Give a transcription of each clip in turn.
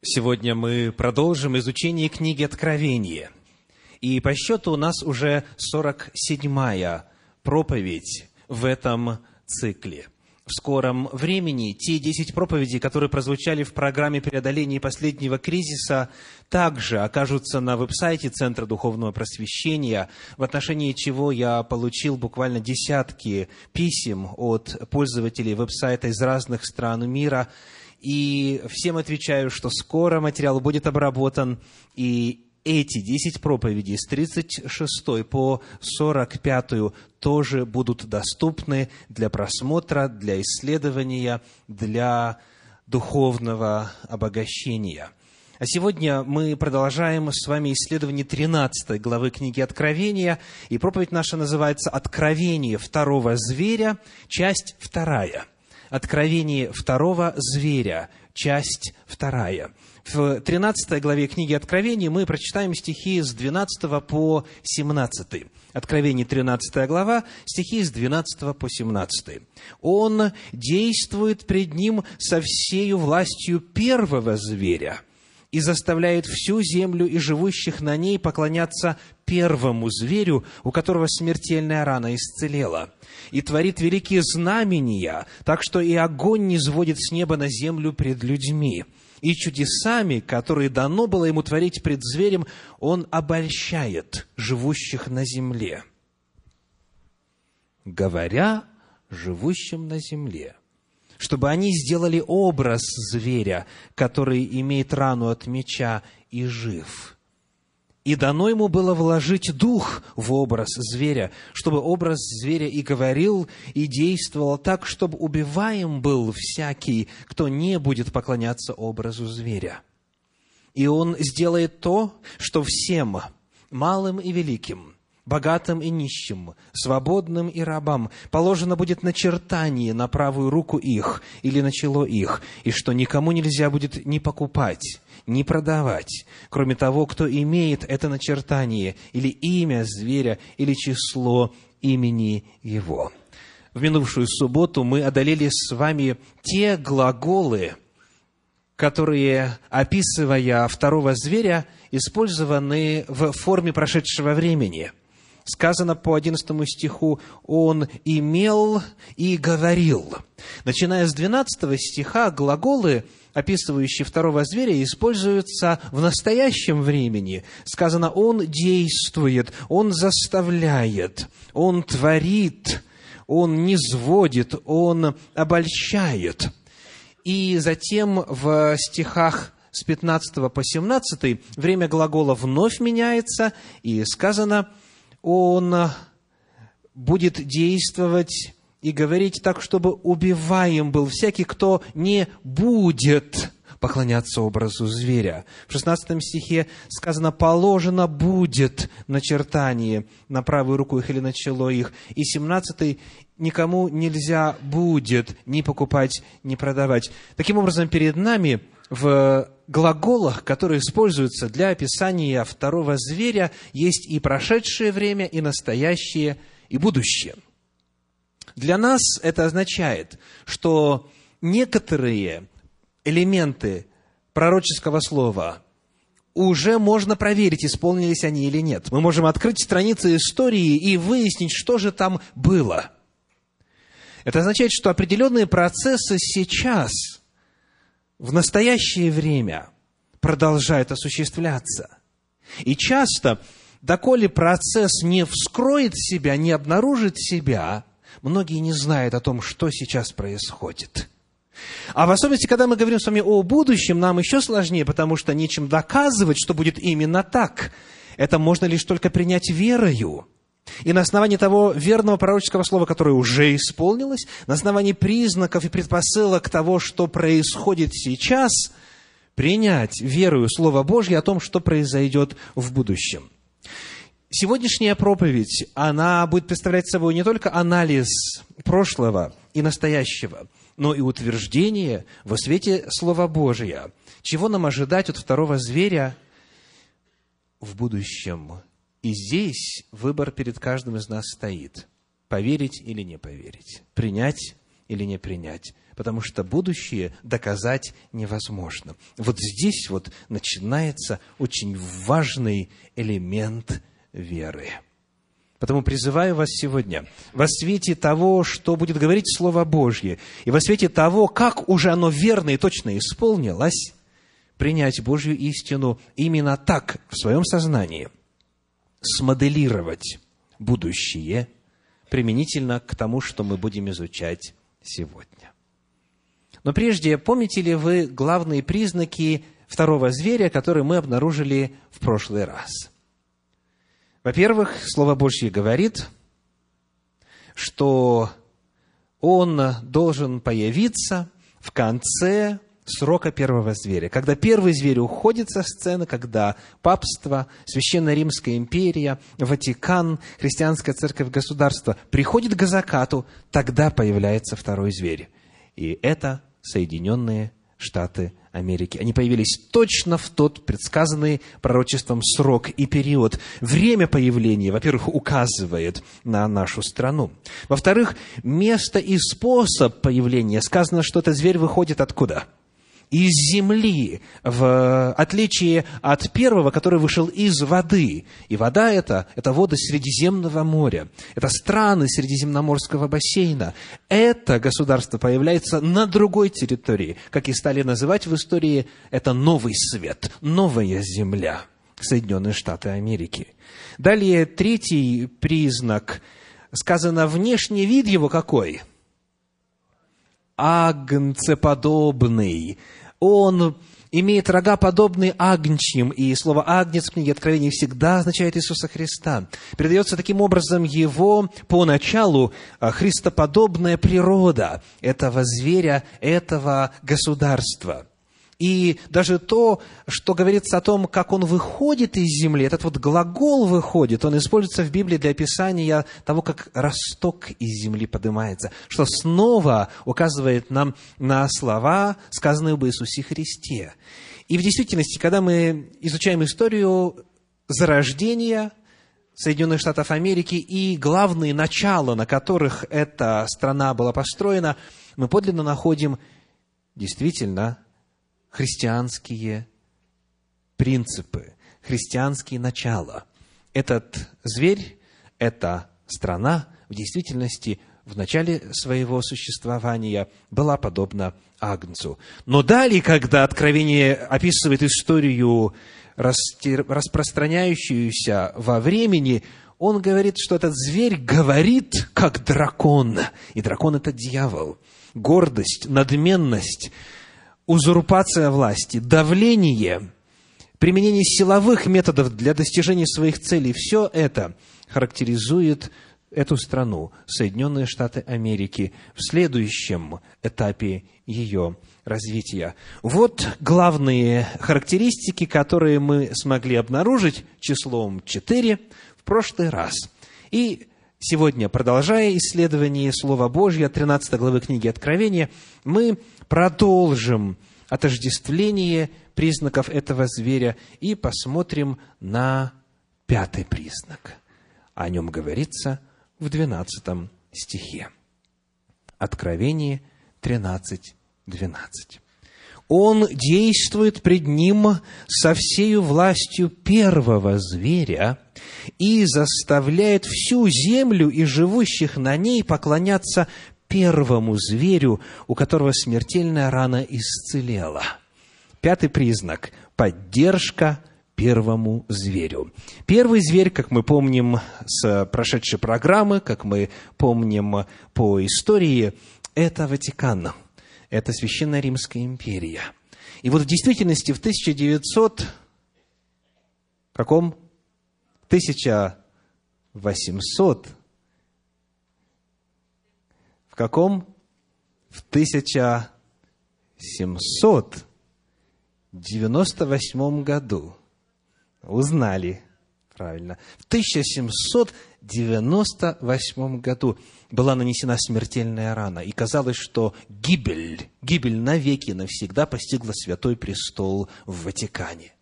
Сегодня мы продолжим изучение книги Откровения. И по счету у нас уже 47-я проповедь в этом цикле. В скором времени те 10 проповедей, которые прозвучали в программе преодоления последнего кризиса, также окажутся на веб-сайте Центра Духовного Просвещения, в отношении чего я получил буквально десятки писем от пользователей веб-сайта из разных стран мира – и всем отвечаю, что скоро материал будет обработан, и эти 10 проповедей с 36 по 45 тоже будут доступны для просмотра, для исследования, для духовного обогащения. А сегодня мы продолжаем с вами исследование 13 главы книги Откровения, и проповедь наша называется «Откровение второго зверя», часть вторая – Откровение второго зверя, часть вторая. В 13 главе книги Откровения мы прочитаем стихи с 12 по 17. Откровение 13 глава, стихи с 12 по 17. «Он действует пред ним со всею властью первого зверя» и заставляет всю землю и живущих на ней поклоняться первому зверю, у которого смертельная рана исцелела, и творит великие знамения, так что и огонь не сводит с неба на землю пред людьми. И чудесами, которые дано было ему творить пред зверем, он обольщает живущих на земле. Говоря живущим на земле, чтобы они сделали образ зверя, который имеет рану от меча и жив. И дано ему было вложить дух в образ зверя, чтобы образ зверя и говорил, и действовал так, чтобы убиваем был всякий, кто не будет поклоняться образу зверя. И он сделает то, что всем, малым и великим, богатым и нищим, свободным и рабам, положено будет начертание на правую руку их или на чело их, и что никому нельзя будет ни покупать, ни продавать, кроме того, кто имеет это начертание, или имя зверя, или число имени его. В минувшую субботу мы одолели с вами те глаголы, которые, описывая второго зверя, использованы в форме прошедшего времени – сказано по 11 стиху, «Он имел и говорил». Начиная с 12 стиха, глаголы, описывающие второго зверя, используются в настоящем времени. Сказано, «Он действует», «Он заставляет», «Он творит», «Он не сводит», «Он обольщает». И затем в стихах с 15 по 17 время глагола вновь меняется, и сказано – он будет действовать и говорить так, чтобы убиваем был всякий, кто не будет поклоняться образу зверя. В 16 стихе сказано, положено будет начертание на правую руку их или на чело их. И 17 никому нельзя будет ни покупать, ни продавать. Таким образом, перед нами в глаголах, которые используются для описания второго зверя, есть и прошедшее время, и настоящее, и будущее. Для нас это означает, что некоторые элементы пророческого слова уже можно проверить, исполнились они или нет. Мы можем открыть страницы истории и выяснить, что же там было. Это означает, что определенные процессы сейчас – в настоящее время продолжает осуществляться. И часто, доколе процесс не вскроет себя, не обнаружит себя, многие не знают о том, что сейчас происходит. А в особенности, когда мы говорим с вами о будущем, нам еще сложнее, потому что нечем доказывать, что будет именно так. Это можно лишь только принять верою. И на основании того верного пророческого слова, которое уже исполнилось, на основании признаков и предпосылок того, что происходит сейчас, принять верою Слово Божье о том, что произойдет в будущем. Сегодняшняя проповедь, она будет представлять собой не только анализ прошлого и настоящего, но и утверждение во свете Слова Божия, чего нам ожидать от второго зверя в будущем и здесь выбор перед каждым из нас стоит. Поверить или не поверить. Принять или не принять, потому что будущее доказать невозможно. Вот здесь вот начинается очень важный элемент веры. Потому призываю вас сегодня во свете того, что будет говорить Слово Божье, и во свете того, как уже оно верно и точно исполнилось, принять Божью истину именно так, в своем сознании, смоделировать будущее применительно к тому, что мы будем изучать сегодня. Но прежде, помните ли вы главные признаки второго зверя, которые мы обнаружили в прошлый раз – во-первых, Слово Божье говорит, что он должен появиться в конце срока первого зверя. Когда первый зверь уходит со сцены, когда папство, Священная Римская империя, Ватикан, христианская церковь, государство приходит к закату, тогда появляется второй зверь. И это Соединенные Штаты Америки. Они появились точно в тот предсказанный пророчеством срок и период. Время появления, во-первых, указывает на нашу страну. Во-вторых, место и способ появления. Сказано, что этот зверь выходит откуда? Из земли, в отличие от первого, который вышел из воды. И вода это, это воды Средиземного моря, это страны Средиземноморского бассейна. Это государство появляется на другой территории, как и стали называть в истории, это новый свет, новая земля, Соединенные Штаты Америки. Далее, третий признак, сказано, внешний вид его какой – агнцеподобный. Он имеет рога, подобные агнчьим, и слово «агнец» в книге Откровения всегда означает Иисуса Христа. Передается таким образом его поначалу а, христоподобная природа этого зверя, этого государства. И даже то, что говорится о том, как он выходит из земли, этот вот глагол «выходит», он используется в Библии для описания того, как росток из земли поднимается, что снова указывает нам на слова, сказанные об Иисусе Христе. И в действительности, когда мы изучаем историю зарождения Соединенных Штатов Америки и главные начала, на которых эта страна была построена, мы подлинно находим действительно христианские принципы, христианские начала. Этот зверь, эта страна в действительности в начале своего существования была подобна Агнцу. Но далее, когда Откровение описывает историю, распространяющуюся во времени, он говорит, что этот зверь говорит, как дракон. И дракон – это дьявол. Гордость, надменность, узурпация власти, давление, применение силовых методов для достижения своих целей, все это характеризует эту страну, Соединенные Штаты Америки, в следующем этапе ее развития. Вот главные характеристики, которые мы смогли обнаружить числом 4 в прошлый раз. И сегодня, продолжая исследование Слова Божьего, 13 главы книги Откровения, мы продолжим отождествление признаков этого зверя и посмотрим на пятый признак. О нем говорится в 12 стихе. Откровение 13, 12. Он действует пред ним со всею властью первого зверя и заставляет всю землю и живущих на ней поклоняться первому зверю, у которого смертельная рана исцелела. Пятый признак – поддержка первому зверю. Первый зверь, как мы помним с прошедшей программы, как мы помним по истории, это Ватикан, это Священная Римская империя. И вот в действительности в 1900 каком? 1800 каком? В 1798 году. Узнали. Правильно. В 1798 году была нанесена смертельная рана, и казалось, что гибель, гибель навеки, навсегда постигла Святой Престол в Ватикане.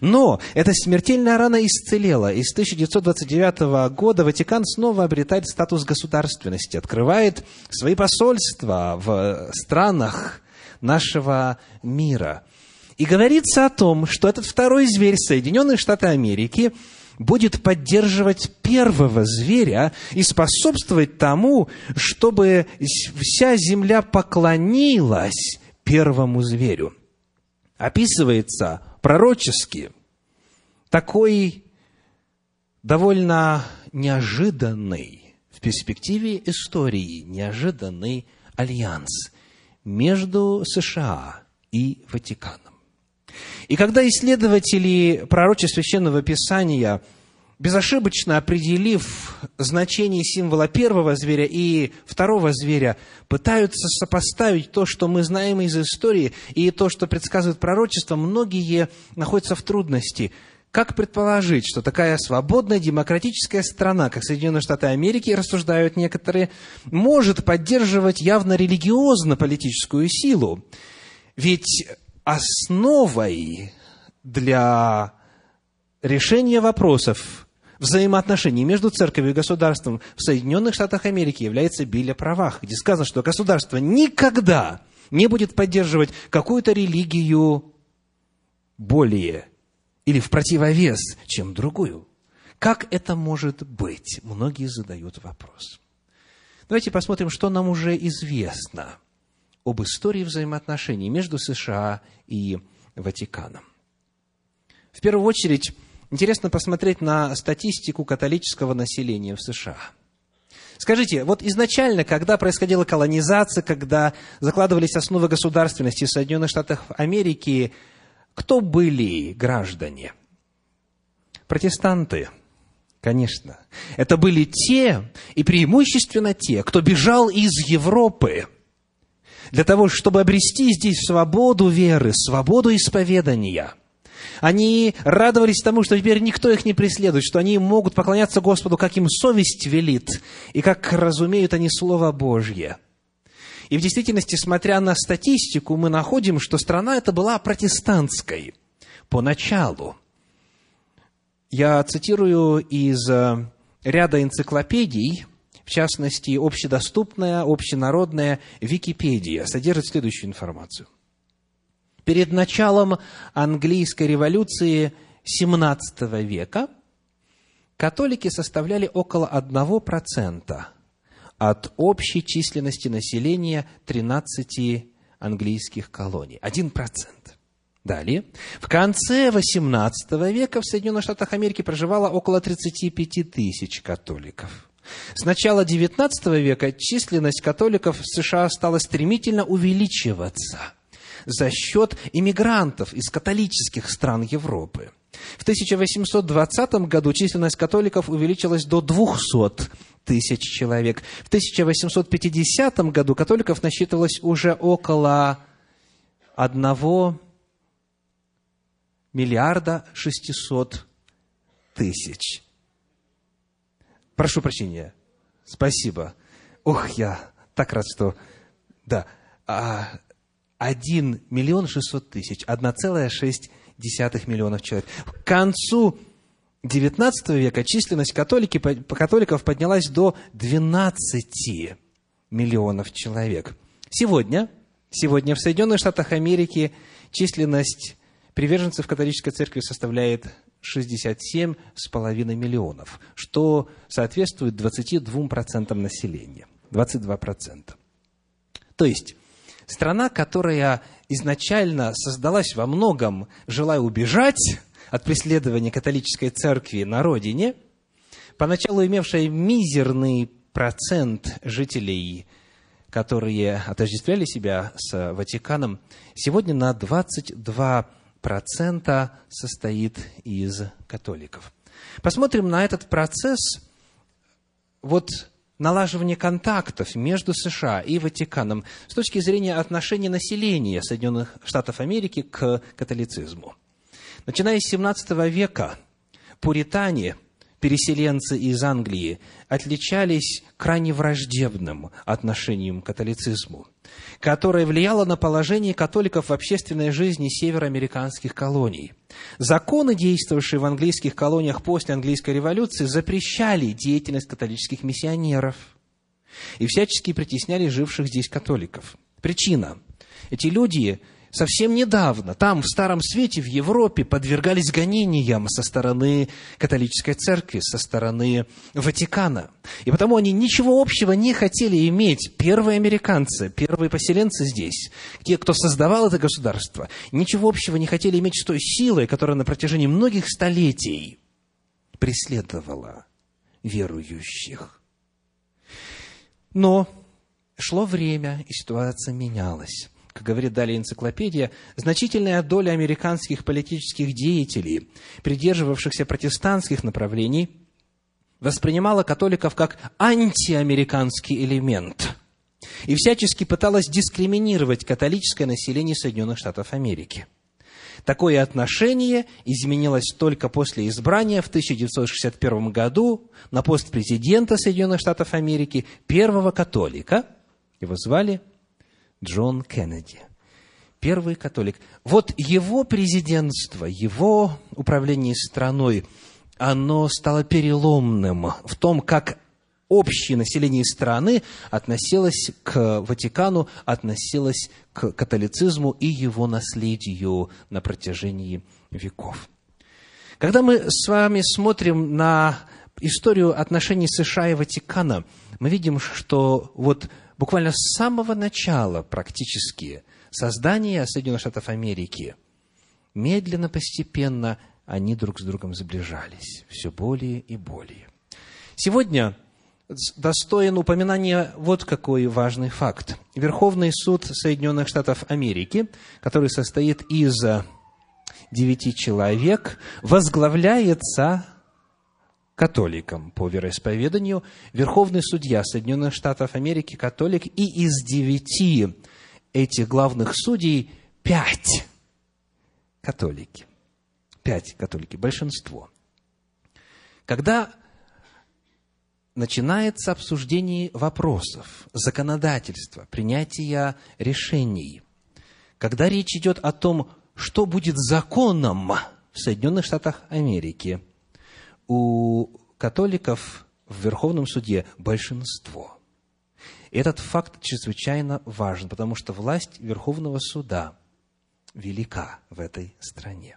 Но эта смертельная рана исцелела, и с 1929 года Ватикан снова обретает статус государственности, открывает свои посольства в странах нашего мира. И говорится о том, что этот второй зверь Соединенные Штаты Америки будет поддерживать первого зверя и способствовать тому, чтобы вся земля поклонилась первому зверю. Описывается пророчески такой довольно неожиданный в перспективе истории, неожиданный альянс между США и Ватиканом. И когда исследователи пророчеств Священного Писания, безошибочно определив значение символа первого зверя и второго зверя, пытаются сопоставить то, что мы знаем из истории, и то, что предсказывает пророчество, многие находятся в трудности. Как предположить, что такая свободная демократическая страна, как Соединенные Штаты Америки, рассуждают некоторые, может поддерживать явно религиозно-политическую силу? Ведь основой для решения вопросов взаимоотношений между церковью и государством в Соединенных Штатах Америки является Биль о правах, где сказано, что государство никогда не будет поддерживать какую-то религию более или в противовес, чем другую. Как это может быть? Многие задают вопрос. Давайте посмотрим, что нам уже известно об истории взаимоотношений между США и Ватиканом. В первую очередь, интересно посмотреть на статистику католического населения в США. Скажите, вот изначально, когда происходила колонизация, когда закладывались основы государственности в Соединенных Штатах Америки, кто были граждане? Протестанты, конечно. Это были те, и преимущественно те, кто бежал из Европы – для того, чтобы обрести здесь свободу веры, свободу исповедания. Они радовались тому, что теперь никто их не преследует, что они могут поклоняться Господу, как им совесть велит, и как разумеют они Слово Божье. И в действительности, смотря на статистику, мы находим, что страна эта была протестантской поначалу. Я цитирую из э, ряда энциклопедий, в частности, общедоступная, общенародная Википедия содержит следующую информацию. Перед началом английской революции XVII века католики составляли около 1% от общей численности населения 13 английских колоний. 1%. Далее. В конце XVIII века в Соединенных Штатах Америки проживало около 35 тысяч католиков. С начала XIX века численность католиков в США стала стремительно увеличиваться за счет иммигрантов из католических стран Европы. В 1820 году численность католиков увеличилась до 200 тысяч человек. В 1850 году католиков насчитывалось уже около 1 миллиарда 600 тысяч. Прошу прощения. Спасибо. Ох, я так рад, что... Да. А, один миллион шестьсот тысяч. одна целая шесть десятых миллионов человек. К концу XIX века численность католики, католиков поднялась до 12 миллионов человек. Сегодня, сегодня в Соединенных Штатах Америки численность приверженцев католической церкви составляет 67,5 миллионов, что соответствует 22% населения. 22%. То есть, страна, которая изначально создалась во многом, желая убежать от преследования католической церкви на родине, поначалу имевшая мизерный процент жителей, которые отождествляли себя с Ватиканом, сегодня на 22 процента состоит из католиков. Посмотрим на этот процесс вот налаживания контактов между США и Ватиканом с точки зрения отношения населения Соединенных Штатов Америки к католицизму. Начиная с 17 века, пуритане, переселенцы из Англии, отличались крайне враждебным отношением к католицизму, которое влияло на положение католиков в общественной жизни североамериканских колоний. Законы, действовавшие в английских колониях после английской революции, запрещали деятельность католических миссионеров и всячески притесняли живших здесь католиков. Причина. Эти люди совсем недавно там, в Старом Свете, в Европе, подвергались гонениям со стороны католической церкви, со стороны Ватикана. И потому они ничего общего не хотели иметь. Первые американцы, первые поселенцы здесь, те, кто создавал это государство, ничего общего не хотели иметь с той силой, которая на протяжении многих столетий преследовала верующих. Но шло время, и ситуация менялась как говорит далее энциклопедия, значительная доля американских политических деятелей, придерживавшихся протестантских направлений, воспринимала католиков как антиамериканский элемент и всячески пыталась дискриминировать католическое население Соединенных Штатов Америки. Такое отношение изменилось только после избрания в 1961 году на пост президента Соединенных Штатов Америки первого католика. Его звали Джон Кеннеди, первый католик. Вот его президентство, его управление страной, оно стало переломным в том, как общее население страны относилось к Ватикану, относилось к католицизму и его наследию на протяжении веков. Когда мы с вами смотрим на историю отношений США и Ватикана, мы видим, что вот буквально с самого начала практически создания Соединенных Штатов Америки, медленно, постепенно они друг с другом сближались, все более и более. Сегодня достоин упоминания вот какой важный факт. Верховный суд Соединенных Штатов Америки, который состоит из девяти человек, возглавляется католиком по вероисповеданию, верховный судья Соединенных Штатов Америки католик, и из девяти этих главных судей пять католики. Пять католики, большинство. Когда начинается обсуждение вопросов, законодательства, принятия решений, когда речь идет о том, что будет законом в Соединенных Штатах Америки – у католиков в Верховном суде большинство. Этот факт чрезвычайно важен, потому что власть Верховного суда велика в этой стране.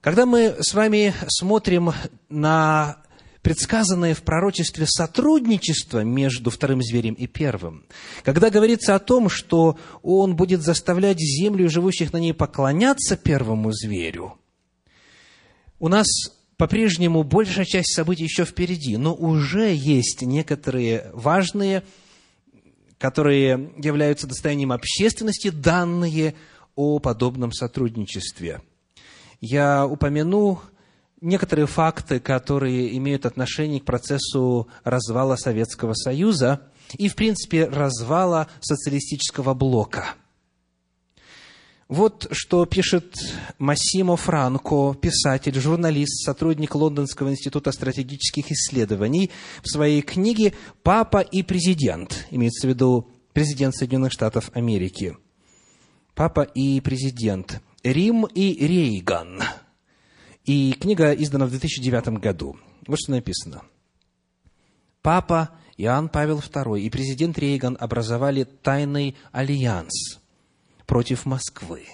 Когда мы с вами смотрим на предсказанное в пророчестве сотрудничество между вторым зверем и первым, когда говорится о том, что он будет заставлять землю и живущих на ней поклоняться первому зверю, у нас по-прежнему большая часть событий еще впереди, но уже есть некоторые важные, которые являются достоянием общественности, данные о подобном сотрудничестве. Я упомяну некоторые факты, которые имеют отношение к процессу развала Советского Союза и, в принципе, развала социалистического блока – вот что пишет Массимо Франко, писатель, журналист, сотрудник Лондонского института стратегических исследований в своей книге «Папа и президент», имеется в виду президент Соединенных Штатов Америки. «Папа и президент. Рим и Рейган». И книга издана в 2009 году. Вот что написано. Папа Иоанн Павел II и президент Рейган образовали тайный альянс – против Москвы,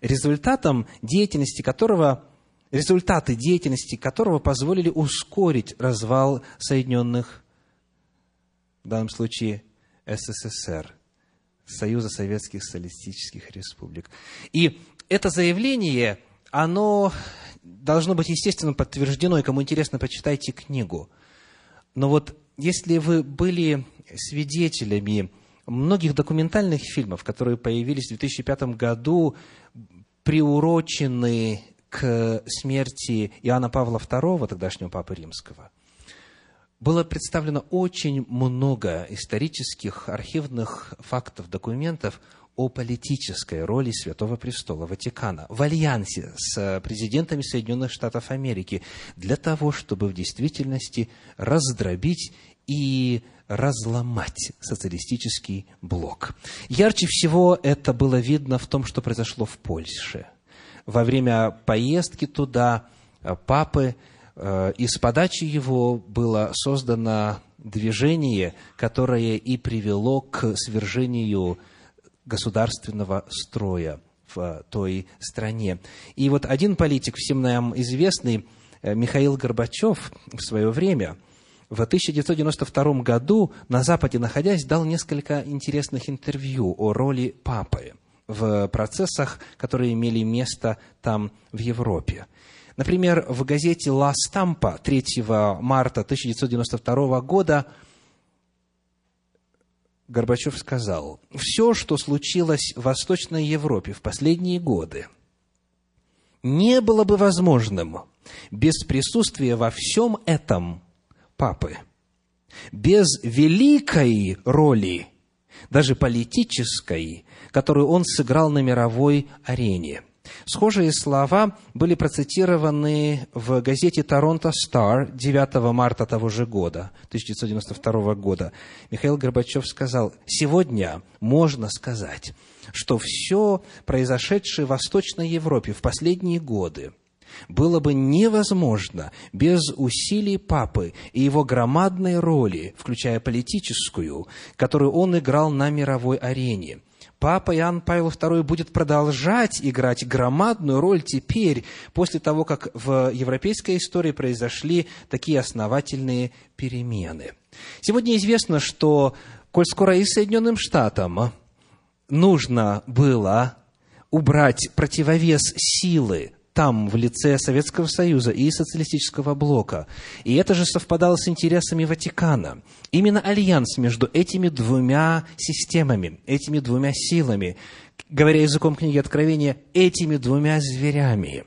результатом деятельности которого, результаты деятельности которого позволили ускорить развал Соединенных, в данном случае СССР, Союза Советских Социалистических Республик. И это заявление, оно должно быть, естественно, подтверждено, и кому интересно, почитайте книгу. Но вот если вы были свидетелями многих документальных фильмов, которые появились в 2005 году, приурочены к смерти Иоанна Павла II, тогдашнего Папы Римского, было представлено очень много исторических архивных фактов, документов о политической роли Святого Престола Ватикана в альянсе с президентами Соединенных Штатов Америки для того, чтобы в действительности раздробить и разломать социалистический блок. Ярче всего это было видно в том, что произошло в Польше. Во время поездки туда э, папы э, и с подачи его было создано движение, которое и привело к свержению государственного строя в той стране. И вот один политик, всем нам известный, э, Михаил Горбачев, в свое время, в 1992 году на Западе находясь, дал несколько интересных интервью о роли папы в процессах, которые имели место там, в Европе. Например, в газете «Ла Стампа» 3 марта 1992 года Горбачев сказал, все, что случилось в Восточной Европе в последние годы, не было бы возможным без присутствия во всем этом папы, без великой роли, даже политической, которую он сыграл на мировой арене – Схожие слова были процитированы в газете «Торонто Стар» 9 марта того же года, 1992 года. Михаил Горбачев сказал, «Сегодня можно сказать, что все произошедшее в Восточной Европе в последние годы было бы невозможно без усилий папы и его громадной роли, включая политическую, которую он играл на мировой арене – Папа Иоанн Павел II будет продолжать играть громадную роль теперь, после того, как в европейской истории произошли такие основательные перемены. Сегодня известно, что, коль скоро и Соединенным Штатам нужно было убрать противовес силы там, в лице Советского Союза и социалистического блока. И это же совпадало с интересами Ватикана. Именно альянс между этими двумя системами, этими двумя силами, говоря языком книги Откровения, этими двумя зверями,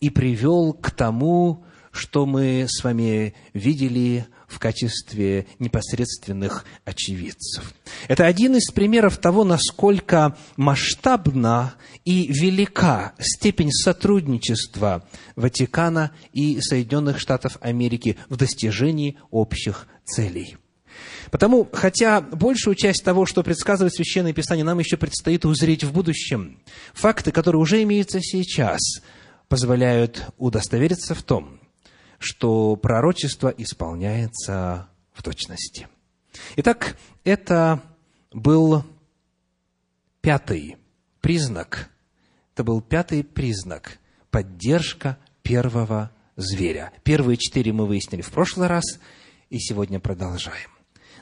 и привел к тому, что мы с вами видели в качестве непосредственных очевидцев. Это один из примеров того, насколько масштабна и велика степень сотрудничества Ватикана и Соединенных Штатов Америки в достижении общих целей. Потому, хотя большую часть того, что предсказывает Священное Писание, нам еще предстоит узреть в будущем, факты, которые уже имеются сейчас, позволяют удостовериться в том, что пророчество исполняется в точности. Итак, это был пятый признак, это был пятый признак – поддержка первого зверя. Первые четыре мы выяснили в прошлый раз, и сегодня продолжаем.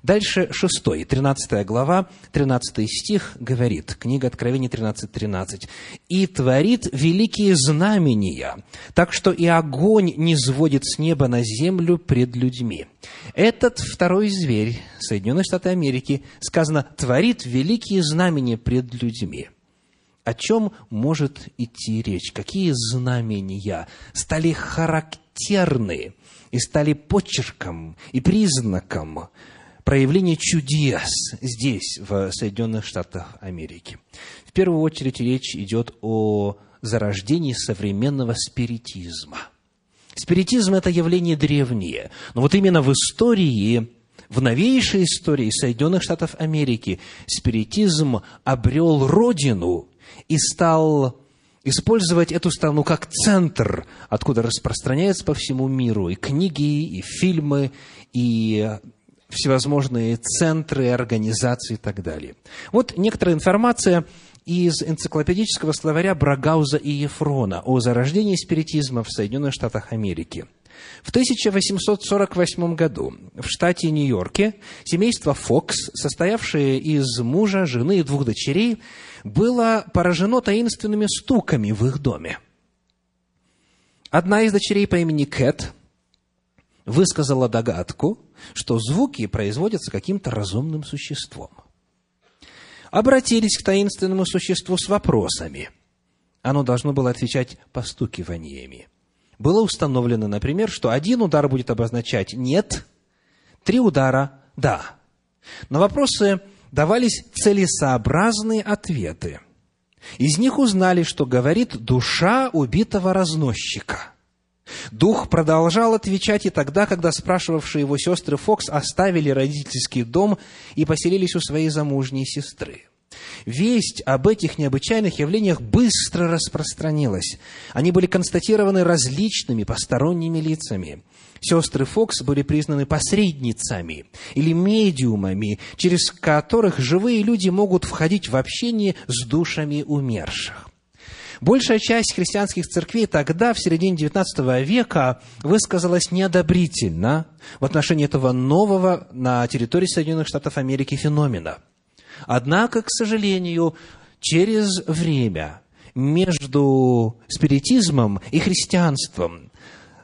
Дальше шестой, тринадцатая глава, тринадцатый стих говорит, книга Откровения 13.13. 13. «И творит великие знамения, так что и огонь не сводит с неба на землю пред людьми». Этот второй зверь, Соединенные Штаты Америки, сказано, творит великие знамения пред людьми. О чем может идти речь? Какие знамения стали характерны и стали почерком и признаком проявление чудес здесь, в Соединенных Штатах Америки. В первую очередь речь идет о зарождении современного спиритизма. Спиритизм – это явление древнее, но вот именно в истории, в новейшей истории Соединенных Штатов Америки спиритизм обрел родину и стал использовать эту страну как центр, откуда распространяются по всему миру и книги, и фильмы, и всевозможные центры, организации и так далее. Вот некоторая информация из энциклопедического словаря Брагауза и Ефрона о зарождении спиритизма в Соединенных Штатах Америки. В 1848 году в штате Нью-Йорке семейство Фокс, состоявшее из мужа, жены и двух дочерей, было поражено таинственными стуками в их доме. Одна из дочерей по имени Кэт высказала догадку, что звуки производятся каким-то разумным существом. Обратились к таинственному существу с вопросами. Оно должно было отвечать постукиваниями. Было установлено, например, что один удар будет обозначать «нет», три удара «да». Но вопросы давались целесообразные ответы. Из них узнали, что говорит душа убитого разносчика. Дух продолжал отвечать и тогда, когда спрашивавшие его сестры Фокс оставили родительский дом и поселились у своей замужней сестры. Весть об этих необычайных явлениях быстро распространилась. Они были констатированы различными посторонними лицами. Сестры Фокс были признаны посредницами или медиумами, через которых живые люди могут входить в общение с душами умерших. Большая часть христианских церквей тогда, в середине XIX века, высказалась неодобрительно в отношении этого нового на территории Соединенных Штатов Америки феномена. Однако, к сожалению, через время между спиритизмом и христианством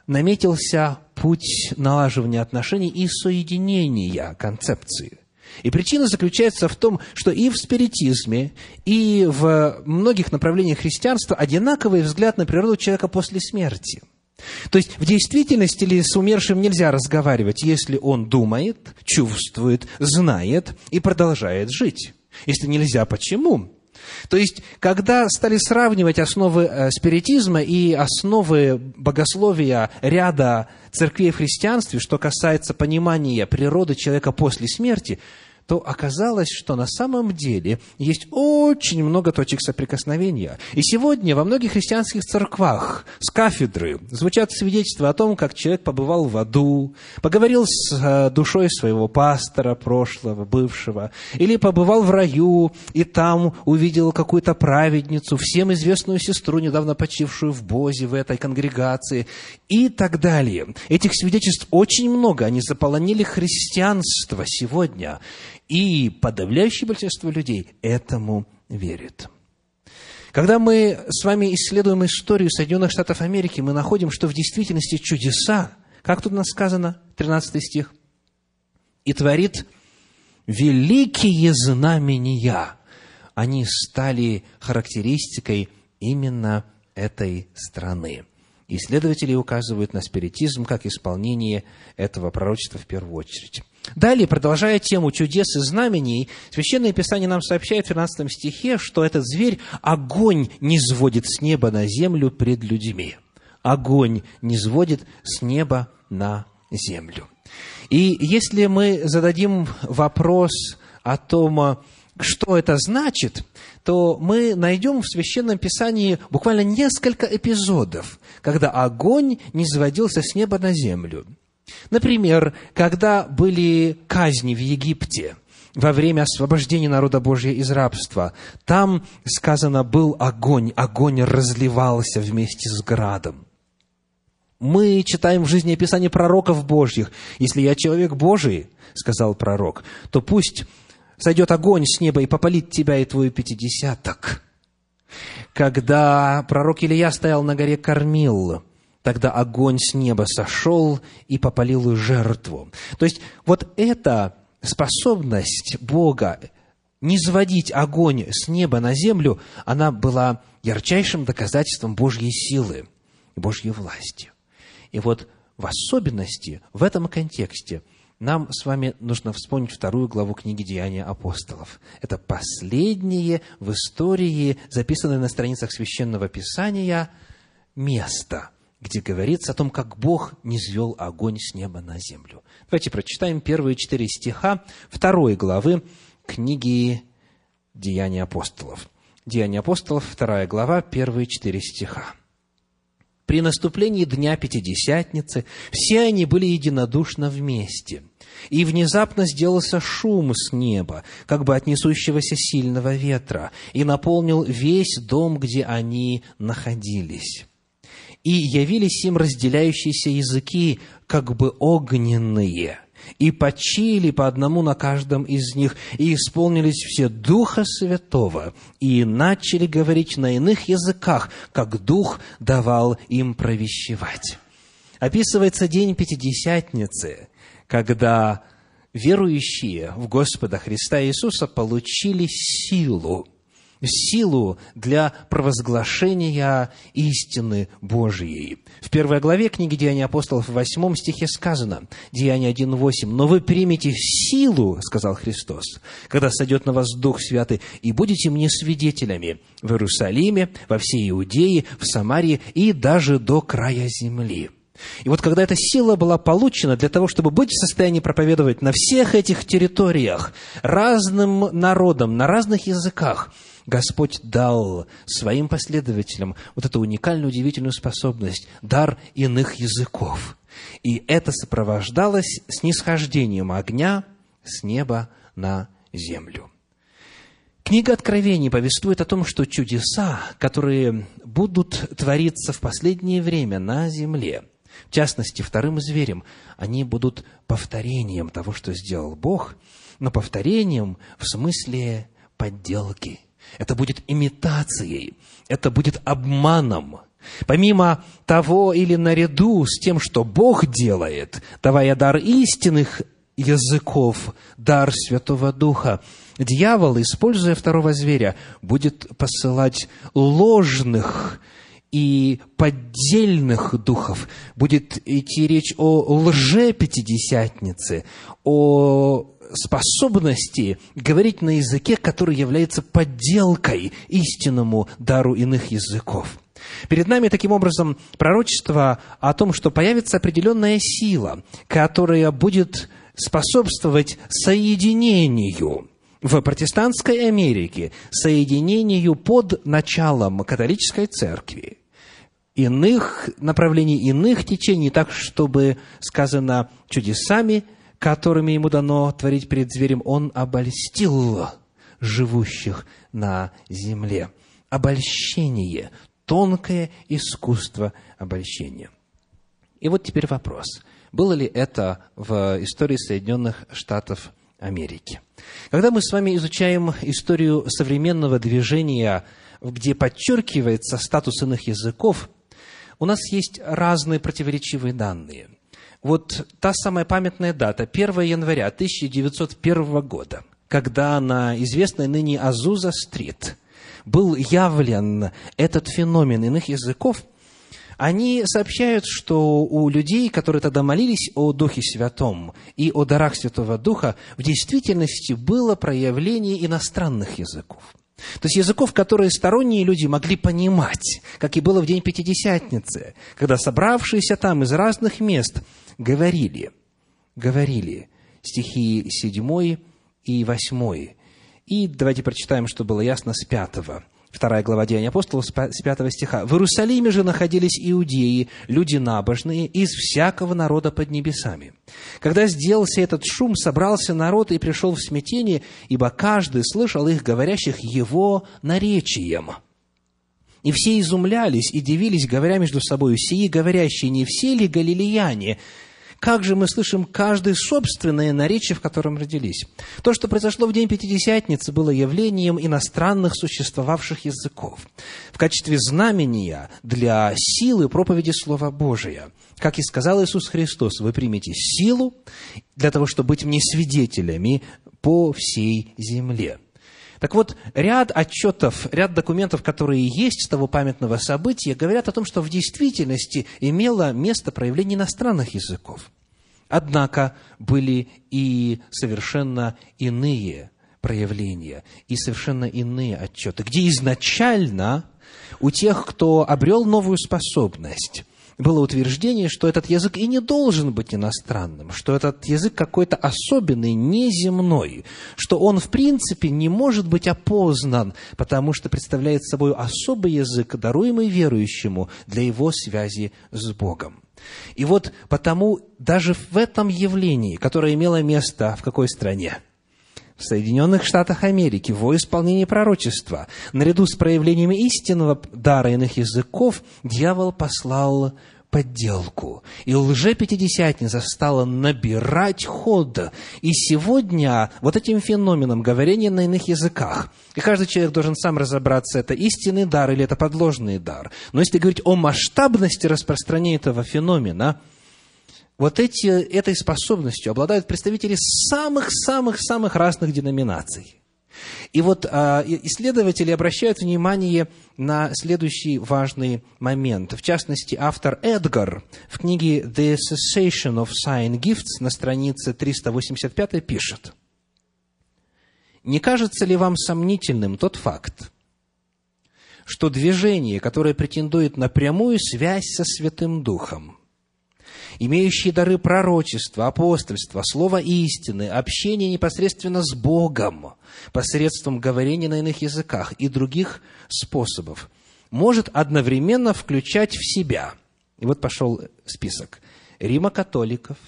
наметился путь налаживания отношений и соединения концепции. И причина заключается в том, что и в спиритизме, и в многих направлениях христианства одинаковый взгляд на природу человека после смерти. То есть в действительности ли с умершим нельзя разговаривать, если он думает, чувствует, знает и продолжает жить? Если нельзя, почему? То есть, когда стали сравнивать основы э, спиритизма и основы богословия ряда церквей в христианстве, что касается понимания природы человека после смерти, то оказалось, что на самом деле есть очень много точек соприкосновения. И сегодня во многих христианских церквах с кафедры звучат свидетельства о том, как человек побывал в аду, поговорил с э, душой своего пастора прошлого, бывшего, или побывал в раю, и там увидел какую-то праведницу, всем известную сестру, недавно почившую в Бозе, в этой конгрегации, и так далее. Этих свидетельств очень много, они заполонили христианство сегодня. И подавляющее большинство людей этому верит. Когда мы с вами исследуем историю Соединенных Штатов Америки, мы находим, что в действительности чудеса, как тут у нас сказано, 13 стих, и творит великие знамения. Они стали характеристикой именно этой страны. Исследователи указывают на спиритизм как исполнение этого пророчества в первую очередь. Далее, продолжая тему чудес и знамений, Священное Писание нам сообщает в 13 стихе, что этот зверь огонь не сводит с неба на землю пред людьми. Огонь не сводит с неба на землю. И если мы зададим вопрос о том, что это значит, то мы найдем в Священном Писании буквально несколько эпизодов, когда огонь не заводился с неба на землю. Например, когда были казни в Египте, во время освобождения народа Божия из рабства, там сказано был огонь, огонь разливался вместе с градом. Мы читаем в жизни описание пророков Божьих. Если я человек Божий, сказал пророк, то пусть сойдет огонь с неба и попалит тебя и твой пятидесяток. Когда пророк Илья стоял на горе Кормил, тогда огонь с неба сошел и попалил жертву. То есть вот эта способность Бога не сводить огонь с неба на землю, она была ярчайшим доказательством Божьей силы и Божьей власти. И вот в особенности в этом контексте нам с вами нужно вспомнить вторую главу книги «Деяния апостолов». Это последнее в истории, записанное на страницах Священного Писания, место – где говорится о том, как Бог низвел огонь с неба на землю. Давайте прочитаем первые четыре стиха второй главы книги «Деяния апостолов». «Деяния апостолов», вторая глава, первые четыре стиха. «При наступлении Дня Пятидесятницы все они были единодушно вместе, и внезапно сделался шум с неба, как бы от несущегося сильного ветра, и наполнил весь дом, где они находились» и явились им разделяющиеся языки, как бы огненные, и почили по одному на каждом из них, и исполнились все Духа Святого, и начали говорить на иных языках, как Дух давал им провещевать. Описывается день Пятидесятницы, когда верующие в Господа Христа Иисуса получили силу силу для провозглашения истины Божьей. В первой главе книги Деяния апостолов в восьмом стихе сказано, Деяние 1.8, «Но вы примете силу, — сказал Христос, — когда сойдет на вас Дух Святый, и будете мне свидетелями в Иерусалиме, во всей Иудее, в Самарии и даже до края земли». И вот когда эта сила была получена для того, чтобы быть в состоянии проповедовать на всех этих территориях, разным народам, на разных языках – Господь дал своим последователям вот эту уникальную, удивительную способность, дар иных языков. И это сопровождалось снисхождением огня с неба на землю. Книга Откровений повествует о том, что чудеса, которые будут твориться в последнее время на земле, в частности, вторым зверем, они будут повторением того, что сделал Бог, но повторением в смысле подделки – это будет имитацией, это будет обманом. Помимо того или наряду с тем, что Бог делает, давая дар истинных языков, дар Святого Духа, дьявол, используя второго зверя, будет посылать ложных и поддельных духов. Будет идти речь о лже-пятидесятнице, о способности говорить на языке, который является подделкой истинному дару иных языков. Перед нами таким образом пророчество о том, что появится определенная сила, которая будет способствовать соединению в протестантской Америке, соединению под началом католической церкви, иных направлений, иных течений, так, чтобы сказано чудесами – которыми ему дано творить перед зверем, он обольстил живущих на земле. Обольщение, тонкое искусство обольщения. И вот теперь вопрос. Было ли это в истории Соединенных Штатов Америки? Когда мы с вами изучаем историю современного движения, где подчеркивается статус иных языков, у нас есть разные противоречивые данные – вот та самая памятная дата, 1 января 1901 года, когда на известной ныне Азуза-стрит был явлен этот феномен иных языков, они сообщают, что у людей, которые тогда молились о Духе Святом и о дарах Святого Духа, в действительности было проявление иностранных языков. То есть языков, которые сторонние люди могли понимать, как и было в день Пятидесятницы, когда собравшиеся там из разных мест говорили, говорили стихи 7 и 8. И давайте прочитаем, что было ясно с 5. Вторая глава Деяния апостолов с 5 стиха. «В Иерусалиме же находились иудеи, люди набожные, из всякого народа под небесами. Когда сделался этот шум, собрался народ и пришел в смятение, ибо каждый слышал их, говорящих его наречием». И все изумлялись и дивились, говоря между собой, «Сии говорящие, не все ли галилеяне?» Как же мы слышим каждое собственное наречие, в котором родились? То, что произошло в день Пятидесятницы, было явлением иностранных существовавших языков в качестве знамения для силы проповеди Слова Божия. Как и сказал Иисус Христос, вы примете силу для того, чтобы быть мне свидетелями по всей земле. Так вот, ряд отчетов, ряд документов, которые есть с того памятного события, говорят о том, что в действительности имело место проявление иностранных языков. Однако были и совершенно иные проявления, и совершенно иные отчеты, где изначально у тех, кто обрел новую способность, было утверждение, что этот язык и не должен быть иностранным, что этот язык какой-то особенный, неземной, что он в принципе не может быть опознан, потому что представляет собой особый язык, даруемый верующему для его связи с Богом. И вот потому даже в этом явлении, которое имело место в какой стране? В Соединенных Штатах Америки во исполнении пророчества, наряду с проявлениями истинного дара иных языков, дьявол послал подделку. И лжепятидесятница стала набирать ход. И сегодня вот этим феноменом говорения на иных языках, и каждый человек должен сам разобраться, это истинный дар или это подложный дар. Но если говорить о масштабности распространения этого феномена, вот эти, этой способностью обладают представители самых-самых-самых разных деноминаций. И вот а, исследователи обращают внимание на следующий важный момент. В частности, автор Эдгар в книге «The Cessation of Sign Gifts» на странице 385 пишет. «Не кажется ли вам сомнительным тот факт, что движение, которое претендует на прямую связь со Святым Духом – имеющие дары пророчества, апостольства, слова истины, общение непосредственно с Богом посредством говорения на иных языках и других способов, может одновременно включать в себя, и вот пошел список, рима-католиков,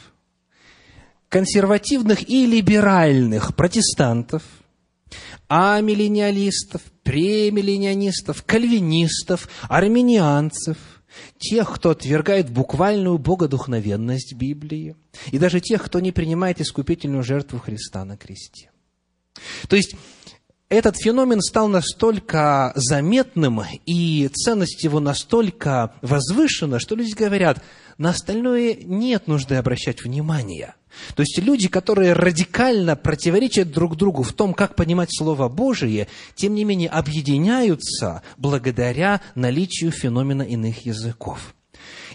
консервативных и либеральных протестантов, амиллениалистов, премилленианистов, кальвинистов, арменианцев – тех, кто отвергает буквальную богодухновенность Библии, и даже тех, кто не принимает искупительную жертву Христа на кресте. То есть, этот феномен стал настолько заметным, и ценность его настолько возвышена, что люди говорят, на остальное нет нужды обращать внимания – то есть люди, которые радикально противоречат друг другу в том, как понимать Слово Божие, тем не менее объединяются благодаря наличию феномена иных языков.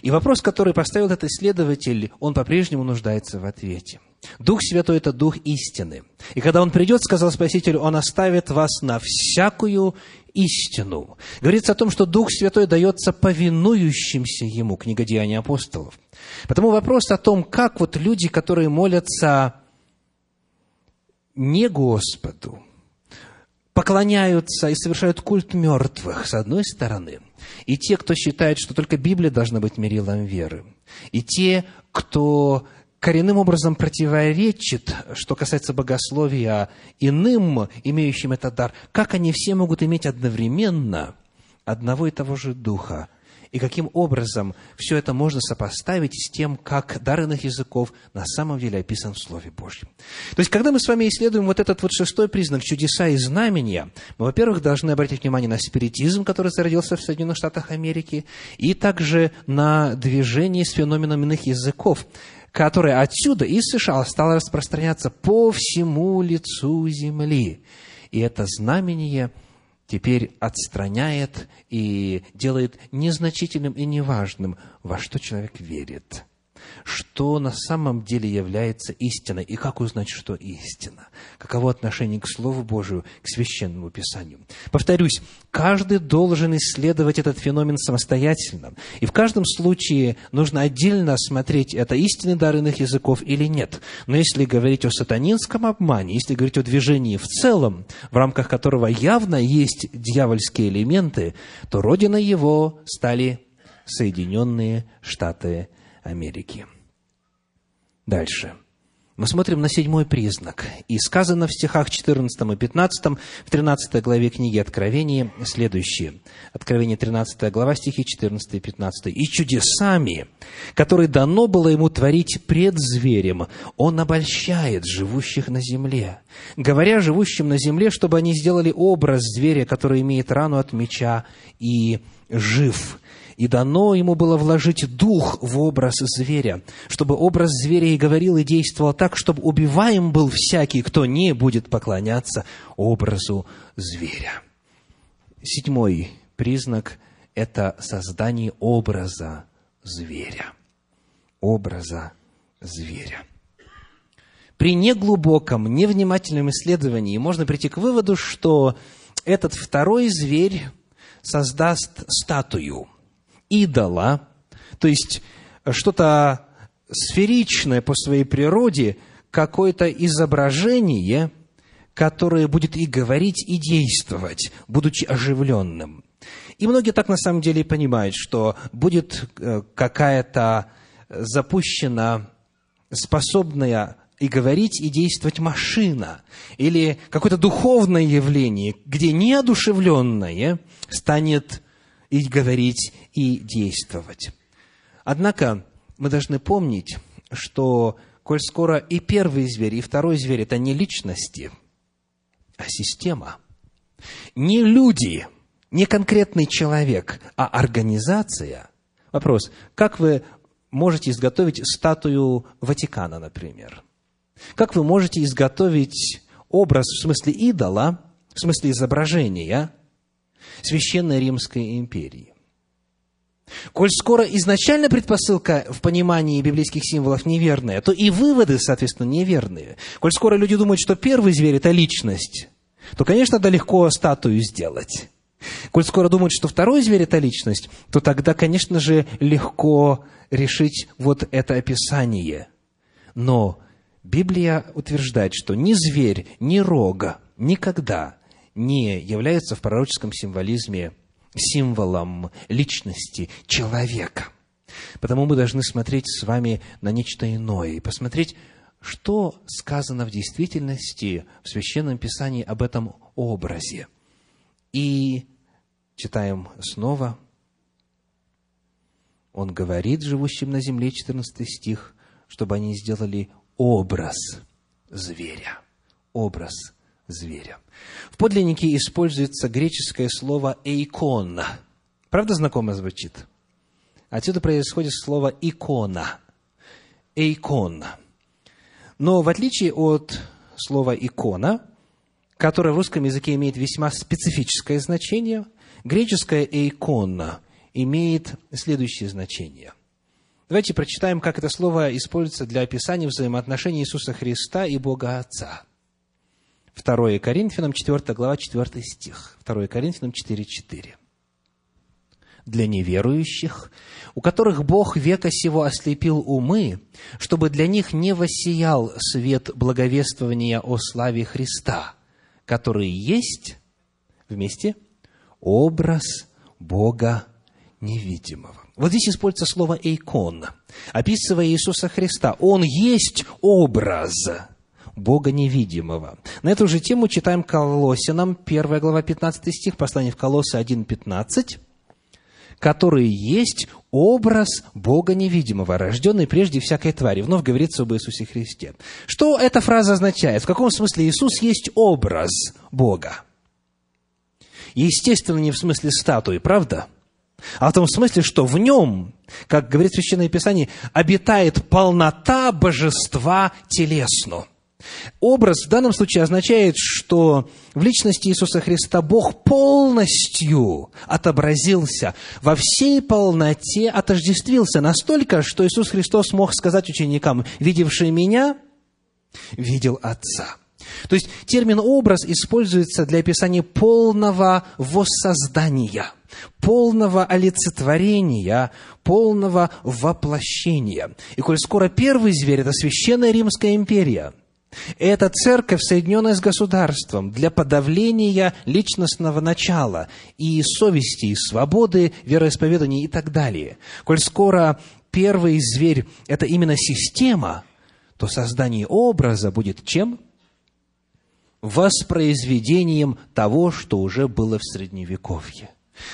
И вопрос, который поставил этот исследователь, он по-прежнему нуждается в ответе. Дух Святой – это Дух истины. И когда Он придет, сказал Спаситель, Он оставит вас на всякую истину. Говорится о том, что Дух Святой дается повинующимся Ему, книга Деяний апостолов. Потому вопрос о том, как вот люди, которые молятся не Господу, поклоняются и совершают культ мертвых, с одной стороны, и те, кто считает, что только Библия должна быть мерилом веры, и те, кто коренным образом противоречит, что касается богословия, иным, имеющим этот дар, как они все могут иметь одновременно одного и того же Духа, и каким образом все это можно сопоставить с тем, как дар иных языков на самом деле описан в Слове Божьем. То есть, когда мы с вами исследуем вот этот вот шестой признак чудеса и знамения, мы, во-первых, должны обратить внимание на спиритизм, который зародился в Соединенных Штатах Америки, и также на движение с феноменом иных языков, которое отсюда, из США, стало распространяться по всему лицу земли. И это знамение – теперь отстраняет и делает незначительным и неважным, во что человек верит, что на самом деле является истиной и как узнать, что истина, каково отношение к Слову Божию, к Священному Писанию. Повторюсь, каждый должен исследовать этот феномен самостоятельно, и в каждом случае нужно отдельно смотреть, это истинный дар иных языков или нет. Но если говорить о сатанинском обмане, если говорить о движении в целом, в рамках которого явно есть дьявольские элементы, то родина его стали Соединенные Штаты Америки. Дальше. Мы смотрим на седьмой признак. И сказано в стихах 14 и 15, в 13 главе книги Откровения следующее. Откровение 13 глава, стихи 14 и 15. «И чудесами, которые дано было ему творить пред зверем, он обольщает живущих на земле, говоря живущим на земле, чтобы они сделали образ зверя, который имеет рану от меча и жив» и дано ему было вложить дух в образ зверя, чтобы образ зверя и говорил, и действовал так, чтобы убиваем был всякий, кто не будет поклоняться образу зверя. Седьмой признак – это создание образа зверя. Образа зверя. При неглубоком, невнимательном исследовании можно прийти к выводу, что этот второй зверь создаст статую – идола, то есть что-то сферичное по своей природе, какое-то изображение, которое будет и говорить, и действовать, будучи оживленным. И многие так на самом деле понимают, что будет э, какая-то запущена способная и говорить, и действовать машина, или какое-то духовное явление, где неодушевленное станет и говорить, и действовать. Однако мы должны помнить, что коль скоро и первый зверь, и второй зверь – это не личности, а система. Не люди, не конкретный человек, а организация. Вопрос, как вы можете изготовить статую Ватикана, например? Как вы можете изготовить образ, в смысле идола, в смысле изображения, Священной Римской империи. Коль скоро изначально предпосылка в понимании библейских символов неверная, то и выводы, соответственно, неверные. Коль скоро люди думают, что первый зверь – это личность, то, конечно, это легко статую сделать. Коль скоро думают, что второй зверь – это личность, то тогда, конечно же, легко решить вот это описание. Но Библия утверждает, что ни зверь, ни рога никогда не являются в пророческом символизме символом личности человека. Потому мы должны смотреть с вами на нечто иное и посмотреть, что сказано в действительности в Священном Писании об этом образе. И читаем снова. Он говорит живущим на земле, 14 стих, чтобы они сделали образ зверя. Образ зверя. В подлиннике используется греческое слово «эйкон». Правда знакомо звучит? Отсюда происходит слово «икона». «Эйкон». Но в отличие от слова «икона», которое в русском языке имеет весьма специфическое значение, греческое «эйкона» имеет следующее значение. Давайте прочитаем, как это слово используется для описания взаимоотношений Иисуса Христа и Бога Отца. 2 Коринфянам, 4 глава, 4 стих. 2 Коринфянам 4, 4. «Для неверующих, у которых Бог века сего ослепил умы, чтобы для них не воссиял свет благовествования о славе Христа, который есть, вместе, образ Бога невидимого». Вот здесь используется слово «эйкон», описывая Иисуса Христа. Он есть образ Бога невидимого. На эту же тему читаем Колосинам, 1 глава, 15 стих, послание в Колоссы 1, 15, который есть образ Бога невидимого, рожденный прежде всякой твари. Вновь говорится об Иисусе Христе. Что эта фраза означает? В каком смысле Иисус есть образ Бога? Естественно, не в смысле статуи, правда? А в том смысле, что в нем, как говорит Священное Писание, обитает полнота божества телесно. Образ в данном случае означает, что в личности Иисуса Христа Бог полностью отобразился, во всей полноте отождествился настолько, что Иисус Христос мог сказать ученикам, видевший меня, видел Отца. То есть термин «образ» используется для описания полного воссоздания, полного олицетворения, полного воплощения. И коль скоро первый зверь – это Священная Римская империя – это церковь, соединенная с государством, для подавления личностного начала и совести, и свободы, вероисповедания и так далее. Коль скоро первый зверь – это именно система, то создание образа будет чем? Воспроизведением того, что уже было в Средневековье.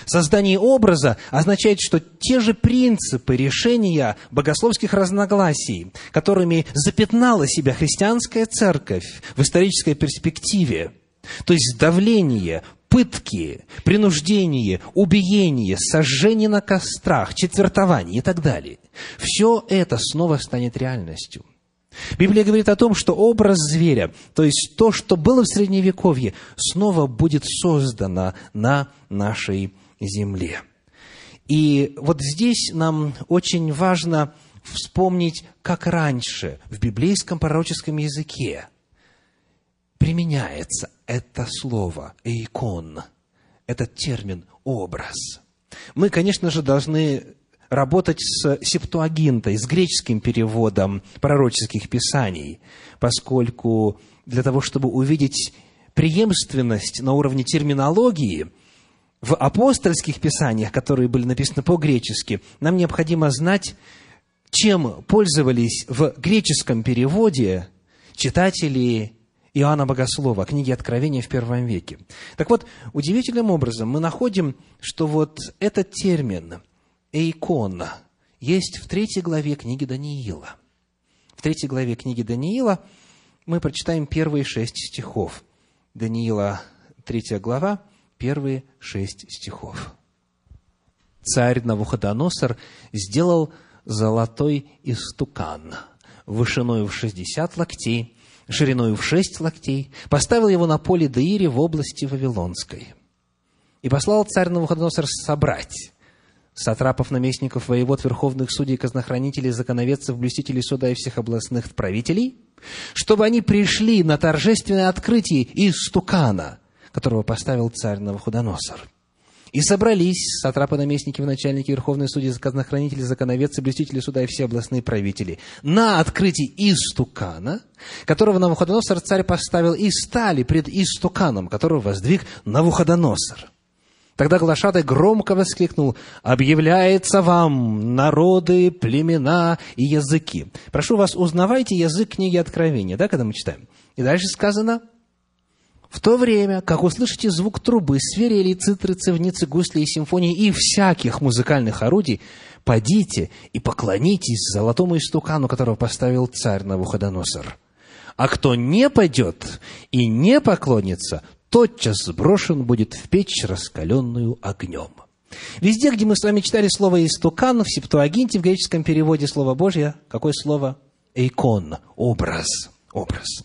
Создание образа означает, что те же принципы решения богословских разногласий, которыми запятнала себя христианская церковь в исторической перспективе, то есть давление, пытки, принуждение, убиение, сожжение на кострах, четвертование и так далее. Все это снова станет реальностью. Библия говорит о том, что образ зверя, то есть то, что было в Средневековье, снова будет создано на нашей земле. И вот здесь нам очень важно вспомнить, как раньше в библейском пророческом языке применяется это слово «эйкон», этот термин «образ». Мы, конечно же, должны работать с септуагинтой, с греческим переводом пророческих писаний, поскольку для того, чтобы увидеть преемственность на уровне терминологии в апостольских писаниях, которые были написаны по-гречески, нам необходимо знать, чем пользовались в греческом переводе читатели Иоанна Богослова, книги Откровения в первом веке. Так вот, удивительным образом мы находим, что вот этот термин «эйкон» есть в третьей главе книги Даниила. В третьей главе книги Даниила мы прочитаем первые шесть стихов. Даниила, третья глава, первые шесть стихов. Царь Навуходоносор сделал золотой истукан, вышиною в шестьдесят локтей шириною в шесть локтей, поставил его на поле Деире в области Вавилонской. И послал царь Навуходоносор собрать сатрапов, наместников, воевод, верховных судей, казнохранителей, законоведцев, блюстителей суда и всех областных правителей, чтобы они пришли на торжественное открытие из стукана, которого поставил царь Навуходоносор – и собрались сатрапы, наместники, начальники, верховные судьи, казнохранители, законоведцы, блюстители суда и все областные правители на открытии истукана, которого Навуходоносор царь поставил, и стали пред истуканом, которого воздвиг Навуходоносор. Тогда Глашатай громко воскликнул, «Объявляется вам народы, племена и языки». Прошу вас, узнавайте язык книги Откровения, да, когда мы читаем. И дальше сказано, в то время, как услышите звук трубы, свирели, цитры, цевницы, гусли и симфонии и всяких музыкальных орудий, подите и поклонитесь золотому истукану, которого поставил царь Навуходоносор. А кто не пойдет и не поклонится, тотчас сброшен будет в печь, раскаленную огнем. Везде, где мы с вами читали слово «истукан», в Септуагинте, в греческом переводе Слова Божье, какое слово? «Эйкон» – образ. Образ.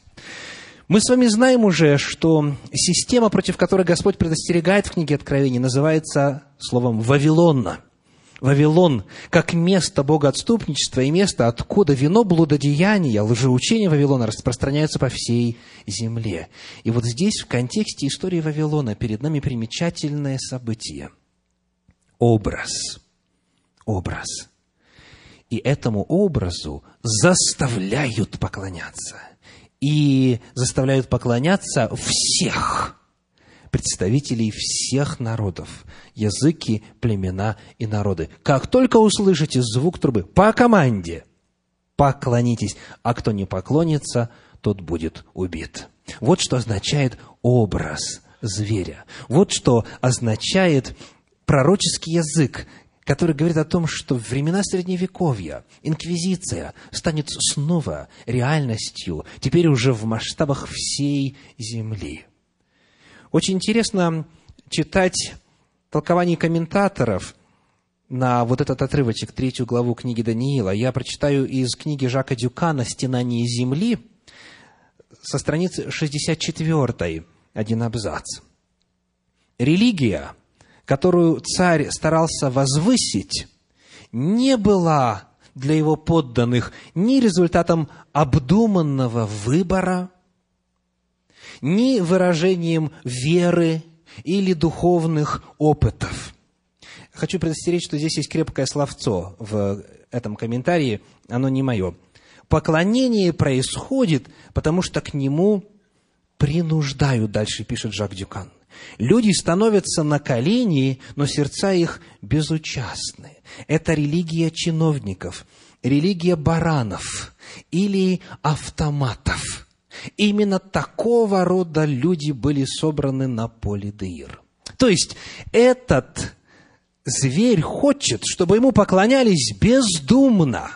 Мы с вами знаем уже, что система, против которой Господь предостерегает в книге Откровения, называется словом «Вавилонна». Вавилон как место богоотступничества и место, откуда вино блудодеяния, лжеучения Вавилона распространяются по всей земле. И вот здесь, в контексте истории Вавилона, перед нами примечательное событие. Образ. Образ. И этому образу заставляют поклоняться – и заставляют поклоняться всех представителей всех народов, языки, племена и народы. Как только услышите звук трубы по команде, поклонитесь, а кто не поклонится, тот будет убит. Вот что означает образ зверя. Вот что означает пророческий язык, который говорит о том, что в времена Средневековья инквизиция станет снова реальностью, теперь уже в масштабах всей земли. Очень интересно читать толкование комментаторов на вот этот отрывочек, третью главу книги Даниила. Я прочитаю из книги Жака Дюкана «Стенание земли» со страницы 64, один абзац. Религия – которую царь старался возвысить, не была для его подданных ни результатом обдуманного выбора, ни выражением веры или духовных опытов. Хочу предостеречь, что здесь есть крепкое словцо в этом комментарии, оно не мое. Поклонение происходит, потому что к нему принуждают, дальше пишет Жак Дюкан. Люди становятся на колени, но сердца их безучастны. Это религия чиновников, религия баранов или автоматов. Именно такого рода люди были собраны на поле Деир. То есть этот зверь хочет, чтобы ему поклонялись бездумно.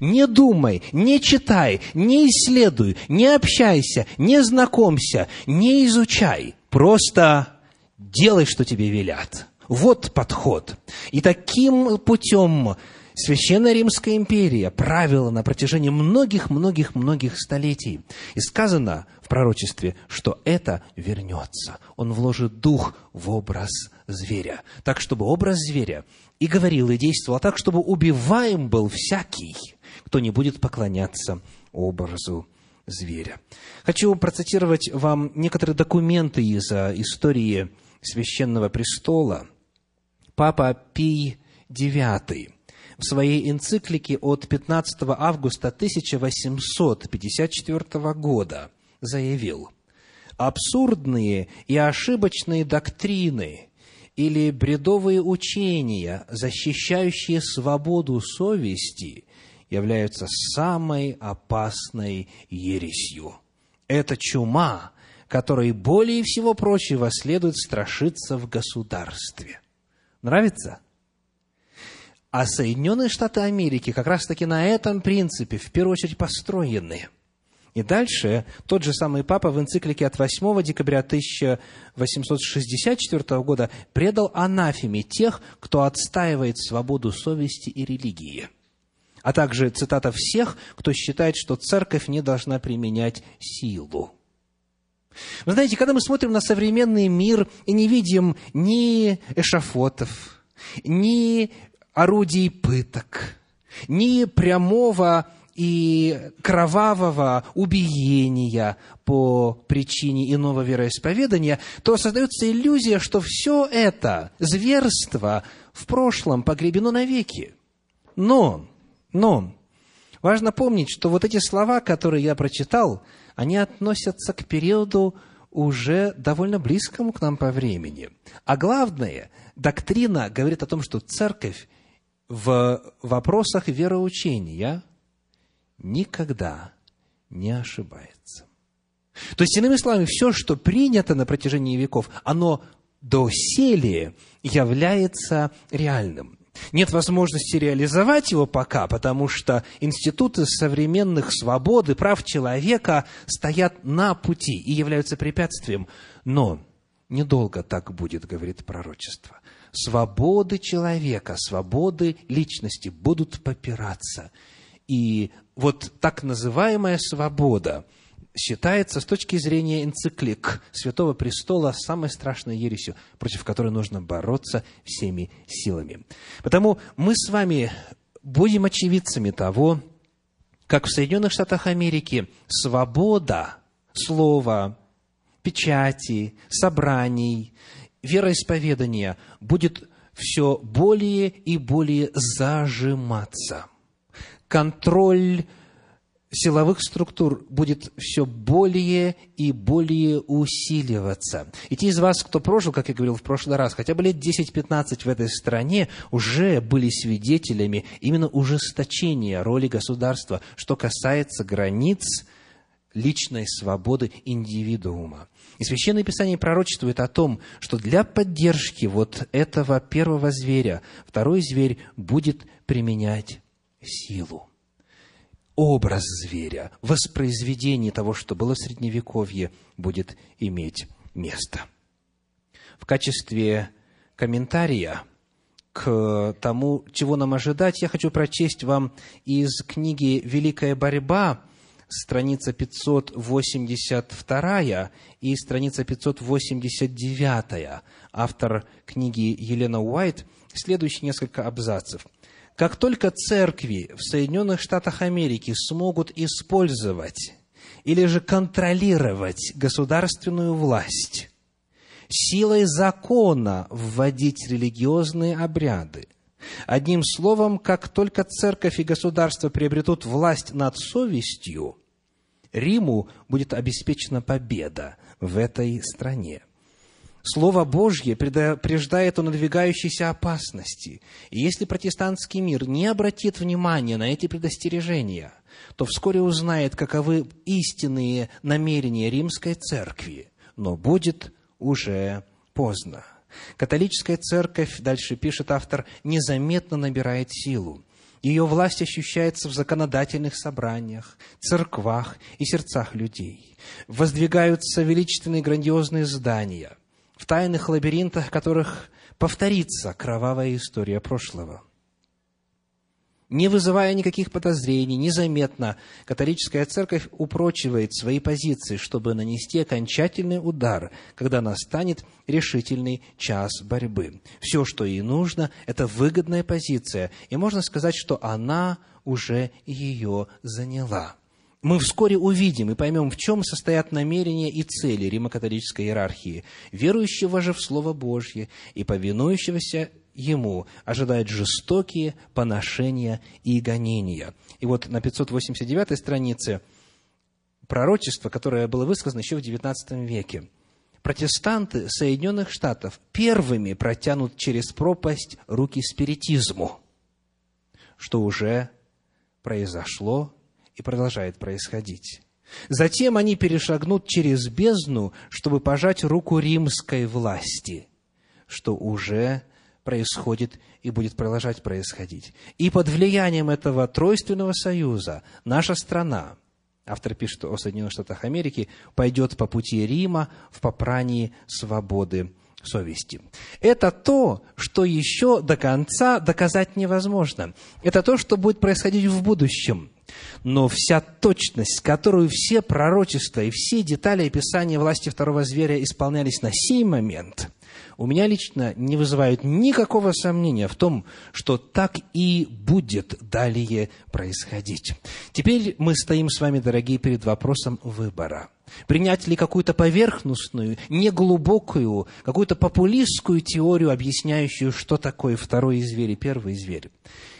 Не думай, не читай, не исследуй, не общайся, не знакомься, не изучай. Просто делай, что тебе велят. Вот подход. И таким путем Священная Римская империя правила на протяжении многих-многих-многих столетий. И сказано в пророчестве, что это вернется. Он вложит дух в образ зверя. Так, чтобы образ зверя и говорил, и действовал так, чтобы убиваем был всякий, кто не будет поклоняться образу зверя. Хочу процитировать вам некоторые документы из истории Священного Престола. Папа Пий IX в своей энциклике от 15 августа 1854 года заявил, «Абсурдные и ошибочные доктрины или бредовые учения, защищающие свободу совести, являются самой опасной ересью. Это чума, которой более всего прочего следует страшиться в государстве. Нравится? А Соединенные Штаты Америки как раз-таки на этом принципе в первую очередь построены. И дальше тот же самый папа в энциклике от 8 декабря 1864 года предал анафеме тех, кто отстаивает свободу совести и религии – а также цитата всех, кто считает, что церковь не должна применять силу. Вы знаете, когда мы смотрим на современный мир и не видим ни эшафотов, ни орудий пыток, ни прямого и кровавого убиения по причине иного вероисповедания, то создается иллюзия, что все это зверство в прошлом погребено навеки. Но, но, важно помнить, что вот эти слова, которые я прочитал, они относятся к периоду уже довольно близкому к нам по времени. А главное, доктрина говорит о том, что церковь в вопросах вероучения никогда не ошибается. То есть, иными словами, все, что принято на протяжении веков, оно доселе является реальным. Нет возможности реализовать его пока, потому что институты современных свобод и прав человека стоят на пути и являются препятствием. Но недолго так будет, говорит пророчество. Свободы человека, свободы личности будут попираться. И вот так называемая свобода – считается с точки зрения энциклик Святого Престола самой страшной ересью, против которой нужно бороться всеми силами. Потому мы с вами будем очевидцами того, как в Соединенных Штатах Америки свобода слова, печати, собраний, вероисповедания будет все более и более зажиматься. Контроль силовых структур будет все более и более усиливаться. И те из вас, кто прожил, как я говорил в прошлый раз, хотя бы лет 10-15 в этой стране, уже были свидетелями именно ужесточения роли государства, что касается границ личной свободы индивидуума. И Священное Писание пророчествует о том, что для поддержки вот этого первого зверя второй зверь будет применять силу образ зверя, воспроизведение того, что было в Средневековье, будет иметь место. В качестве комментария к тому, чего нам ожидать, я хочу прочесть вам из книги «Великая борьба», страница 582 и страница 589. Автор книги Елена Уайт, следующие несколько абзацев – как только церкви в Соединенных Штатах Америки смогут использовать или же контролировать государственную власть, силой закона вводить религиозные обряды, одним словом, как только церковь и государство приобретут власть над совестью, Риму будет обеспечена победа в этой стране. Слово Божье предупреждает о надвигающейся опасности. И если протестантский мир не обратит внимания на эти предостережения, то вскоре узнает, каковы истинные намерения римской церкви, но будет уже поздно. Католическая церковь, дальше пишет автор, незаметно набирает силу. Ее власть ощущается в законодательных собраниях, церквах и сердцах людей. Воздвигаются величественные грандиозные здания – в тайных лабиринтах которых повторится кровавая история прошлого. Не вызывая никаких подозрений, незаметно католическая церковь упрочивает свои позиции, чтобы нанести окончательный удар, когда настанет решительный час борьбы. Все, что ей нужно, это выгодная позиция, и можно сказать, что она уже ее заняла мы вскоре увидим и поймем, в чем состоят намерения и цели римокатолической иерархии. Верующего же в Слово Божье и повинующегося ему ожидают жестокие поношения и гонения. И вот на 589 странице пророчество, которое было высказано еще в XIX веке. Протестанты Соединенных Штатов первыми протянут через пропасть руки спиритизму, что уже произошло и продолжает происходить. Затем они перешагнут через бездну, чтобы пожать руку римской власти, что уже происходит и будет продолжать происходить. И под влиянием этого тройственного союза наша страна, автор пишет о Соединенных Штатах Америки, пойдет по пути Рима в попрании свободы совести. Это то, что еще до конца доказать невозможно. Это то, что будет происходить в будущем. Но вся точность, которую все пророчества и все детали описания власти второго зверя исполнялись на сей момент, у меня лично не вызывают никакого сомнения в том, что так и будет далее происходить. Теперь мы стоим с вами, дорогие, перед вопросом выбора. Принять ли какую-то поверхностную, неглубокую, какую-то популистскую теорию, объясняющую, что такое второй зверь и первый зверь?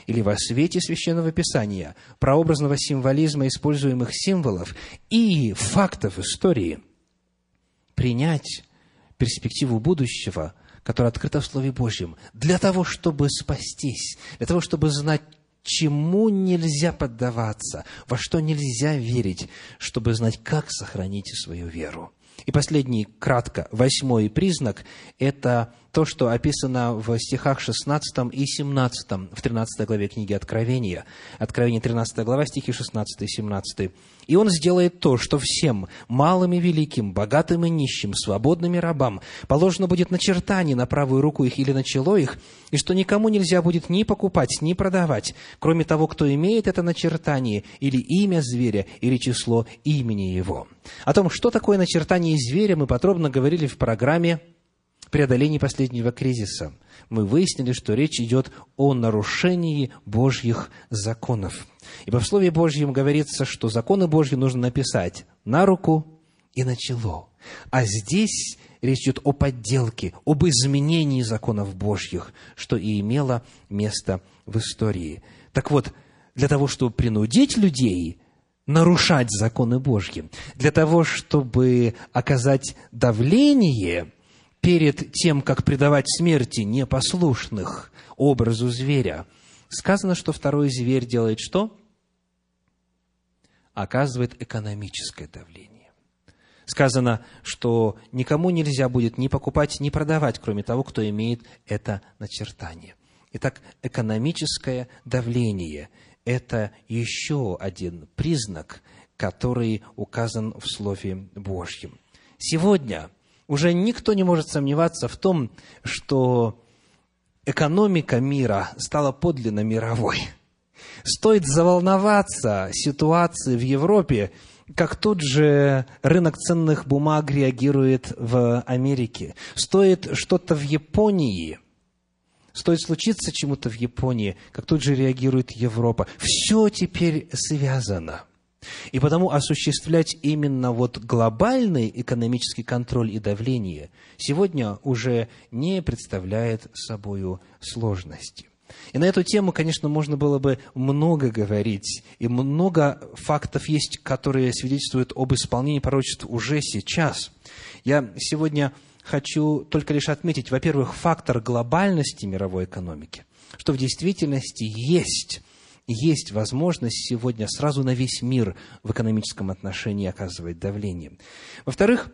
Или во свете Священного Писания, прообразного символизма используемых символов и фактов истории, принять перспективу будущего, которая открыта в Слове Божьем, для того, чтобы спастись, для того, чтобы знать, чему нельзя поддаваться, во что нельзя верить, чтобы знать, как сохранить свою веру. И последний, кратко, восьмой признак – это то, что описано в стихах 16 и 17 в 13 главе книги Откровения. Откровение 13 глава, стихи 16 и 17. «И он сделает то, что всем, малым и великим, богатым и нищим, свободным и рабам, положено будет начертание на правую руку их или на чело их, и что никому нельзя будет ни покупать, ни продавать, кроме того, кто имеет это начертание, или имя зверя, или число имени его». О том, что такое начертание зверя, мы подробно говорили в программе преодолении последнего кризиса, мы выяснили, что речь идет о нарушении Божьих законов. Ибо в Слове Божьем говорится, что законы Божьи нужно написать на руку и на чело. А здесь речь идет о подделке, об изменении законов Божьих, что и имело место в истории. Так вот, для того, чтобы принудить людей нарушать законы Божьи, для того, чтобы оказать давление перед тем, как предавать смерти непослушных образу зверя, сказано, что второй зверь делает что? Оказывает экономическое давление. Сказано, что никому нельзя будет ни покупать, ни продавать, кроме того, кто имеет это начертание. Итак, экономическое давление – это еще один признак, который указан в Слове Божьем. Сегодня – уже никто не может сомневаться в том, что экономика мира стала подлинно мировой. Стоит заволноваться ситуации в Европе, как тут же рынок ценных бумаг реагирует в Америке. Стоит что-то в Японии, стоит случиться чему-то в Японии, как тут же реагирует Европа. Все теперь связано. И потому осуществлять именно вот глобальный экономический контроль и давление сегодня уже не представляет собой сложности. И на эту тему, конечно, можно было бы много говорить, и много фактов есть, которые свидетельствуют об исполнении пророчеств уже сейчас. Я сегодня хочу только лишь отметить, во-первых, фактор глобальности мировой экономики, что в действительности есть есть возможность сегодня сразу на весь мир в экономическом отношении оказывать давление. Во-вторых,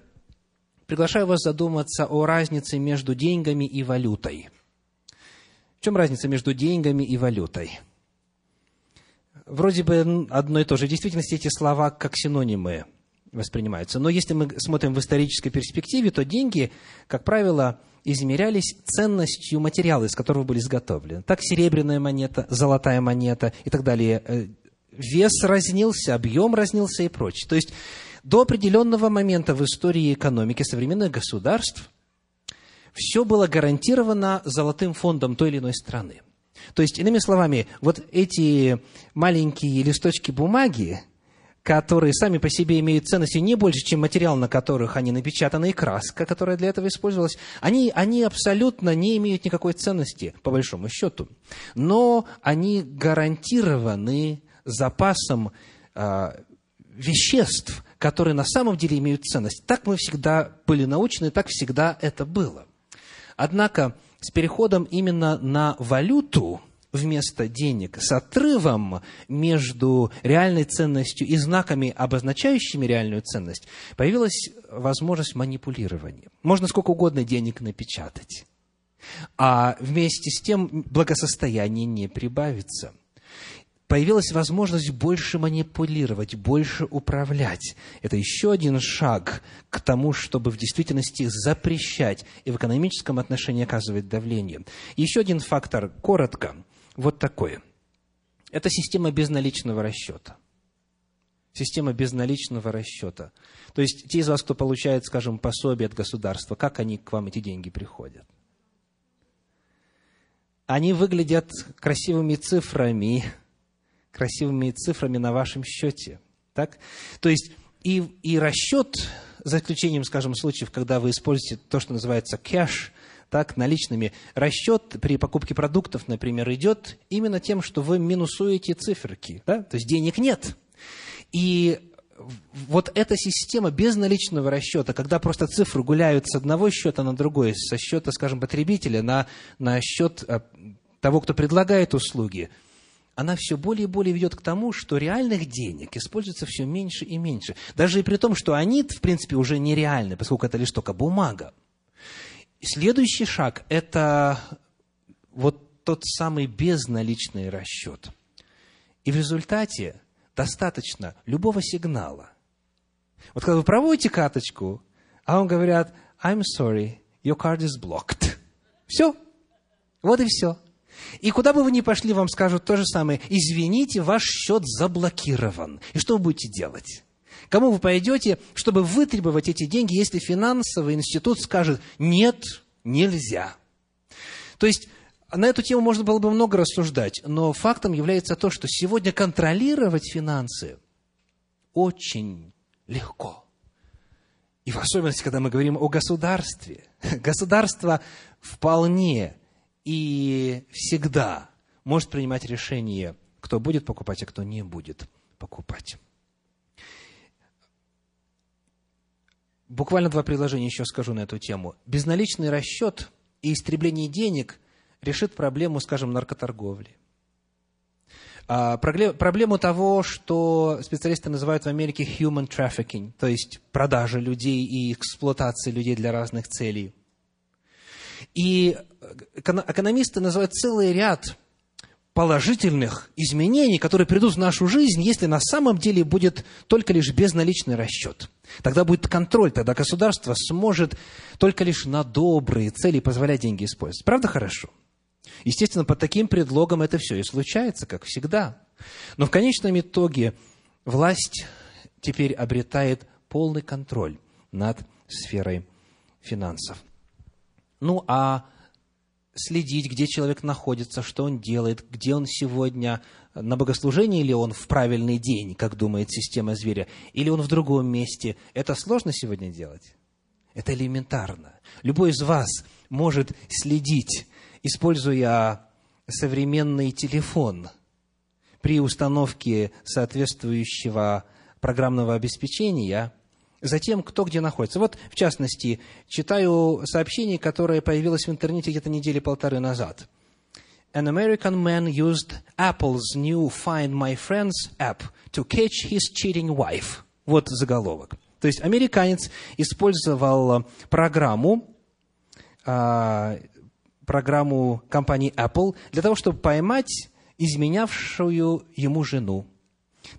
приглашаю вас задуматься о разнице между деньгами и валютой. В чем разница между деньгами и валютой? Вроде бы одно и то же. В действительности эти слова как синонимы воспринимаются. Но если мы смотрим в исторической перспективе, то деньги, как правило, измерялись ценностью материала, из которого были изготовлены. Так серебряная монета, золотая монета и так далее. Э, вес разнился, объем разнился и прочее. То есть до определенного момента в истории экономики современных государств все было гарантировано золотым фондом той или иной страны. То есть, иными словами, вот эти маленькие листочки бумаги, которые сами по себе имеют ценности не больше, чем материал, на которых они напечатаны, и краска, которая для этого использовалась, они, они абсолютно не имеют никакой ценности, по большому счету. Но они гарантированы запасом э, веществ, которые на самом деле имеют ценность. Так мы всегда были научены, так всегда это было. Однако с переходом именно на валюту – вместо денег, с отрывом между реальной ценностью и знаками, обозначающими реальную ценность, появилась возможность манипулирования. Можно сколько угодно денег напечатать, а вместе с тем благосостояние не прибавится. появилась возможность больше манипулировать, больше управлять. Это еще один шаг к тому, чтобы в действительности запрещать и в экономическом отношении оказывать давление. Еще один фактор, коротко, вот такой. Это система безналичного расчета. Система безналичного расчета. То есть, те из вас, кто получает, скажем, пособие от государства, как они к вам эти деньги приходят? Они выглядят красивыми цифрами, красивыми цифрами на вашем счете. Так? То есть и, и расчет, за исключением, скажем, случаев, когда вы используете то, что называется кэш, так, наличными, расчет при покупке продуктов, например, идет именно тем, что вы минусуете циферки. Да? То есть денег нет. И вот эта система без наличного расчета, когда просто цифры гуляют с одного счета на другой, со счета, скажем, потребителя на, на счет э, того, кто предлагает услуги – она все более и более ведет к тому, что реальных денег используется все меньше и меньше. Даже и при том, что они, в принципе, уже нереальны, поскольку это лишь только бумага. Следующий шаг – это вот тот самый безналичный расчет. И в результате достаточно любого сигнала. Вот когда вы проводите карточку, а вам говорят, I'm sorry, your card is blocked. Все. Вот и все. И куда бы вы ни пошли, вам скажут то же самое. Извините, ваш счет заблокирован. И что вы будете делать? Кому вы пойдете, чтобы вытребовать эти деньги, если финансовый институт скажет «нет, нельзя». То есть, на эту тему можно было бы много рассуждать, но фактом является то, что сегодня контролировать финансы очень легко. И в особенности, когда мы говорим о государстве. Государство вполне и всегда может принимать решение, кто будет покупать, а кто не будет покупать. Буквально два предложения еще скажу на эту тему. Безналичный расчет и истребление денег решит проблему, скажем, наркоторговли. А, проблему того, что специалисты называют в Америке human trafficking, то есть продажа людей и эксплуатация людей для разных целей – и экономисты называют целый ряд положительных изменений, которые придут в нашу жизнь, если на самом деле будет только лишь безналичный расчет. Тогда будет контроль, тогда государство сможет только лишь на добрые цели позволять деньги использовать. Правда хорошо? Естественно, под таким предлогом это все и случается, как всегда. Но в конечном итоге власть теперь обретает полный контроль над сферой финансов. Ну, а следить, где человек находится, что он делает, где он сегодня, на богослужении или он в правильный день, как думает система зверя, или он в другом месте, это сложно сегодня делать? Это элементарно. Любой из вас может следить, используя современный телефон при установке соответствующего программного обеспечения – Затем, кто где находится. Вот, в частности, читаю сообщение, которое появилось в интернете где-то недели полторы назад. An American man used Apple's new Find My Friends app to catch his cheating wife. Вот заголовок. То есть американец использовал программу, а, программу компании Apple для того, чтобы поймать изменявшую ему жену.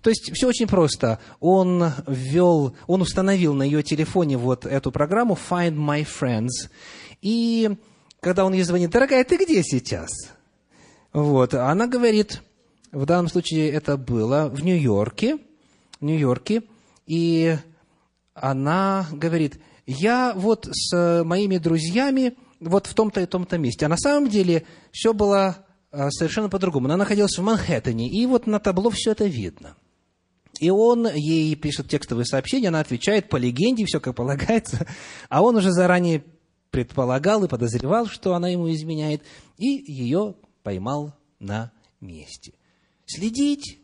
То есть все очень просто. Он ввел, он установил на ее телефоне вот эту программу Find My Friends. И когда он ей звонит, дорогая, ты где сейчас? Вот, она говорит, в данном случае это было в Нью-Йорке, в Нью-Йорке, и она говорит, я вот с моими друзьями вот в том-то и том-то месте. А на самом деле все было совершенно по-другому. Она находилась в Манхэттене, и вот на табло все это видно. И он ей пишет текстовые сообщения, она отвечает по легенде, все как полагается, а он уже заранее предполагал и подозревал, что она ему изменяет, и ее поймал на месте. Следить,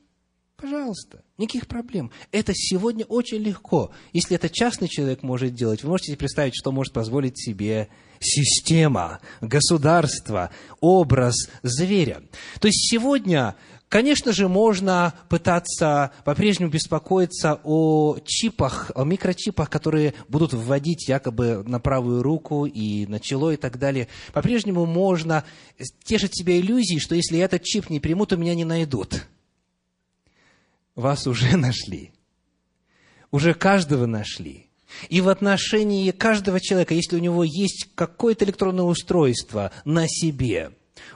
пожалуйста, никаких проблем. Это сегодня очень легко. Если это частный человек может делать, вы можете себе представить, что может позволить себе система, государство, образ зверя. То есть сегодня Конечно же, можно пытаться по-прежнему беспокоиться о чипах, о микрочипах, которые будут вводить якобы на правую руку и на чело и так далее. По-прежнему можно тешить себя иллюзией, что если я этот чип не приму, то меня не найдут. вас уже нашли. Уже каждого нашли. И в отношении каждого человека, если у него есть какое-то электронное устройство на себе,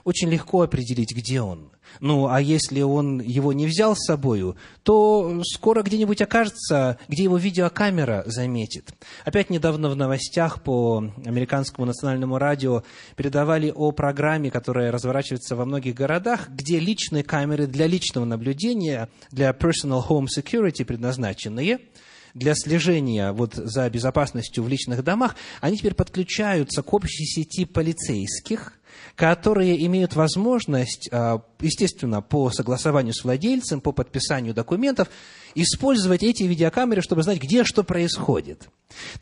очень легко определить, где он. Ну, а если он его не взял с собою, то скоро где-нибудь окажется, где его видеокамера заметит. Опять недавно в новостях по американскому национальному радио передавали о программе, которая разворачивается во многих городах, где личные камеры для личного наблюдения, для personal home security предназначенные – для слежения вот за безопасностью в личных домах, они теперь подключаются к общей сети полицейских, которые имеют возможность, а, естественно, по согласованию с владельцем, по подписанию документов, использовать эти видеокамеры, чтобы знать, где что происходит.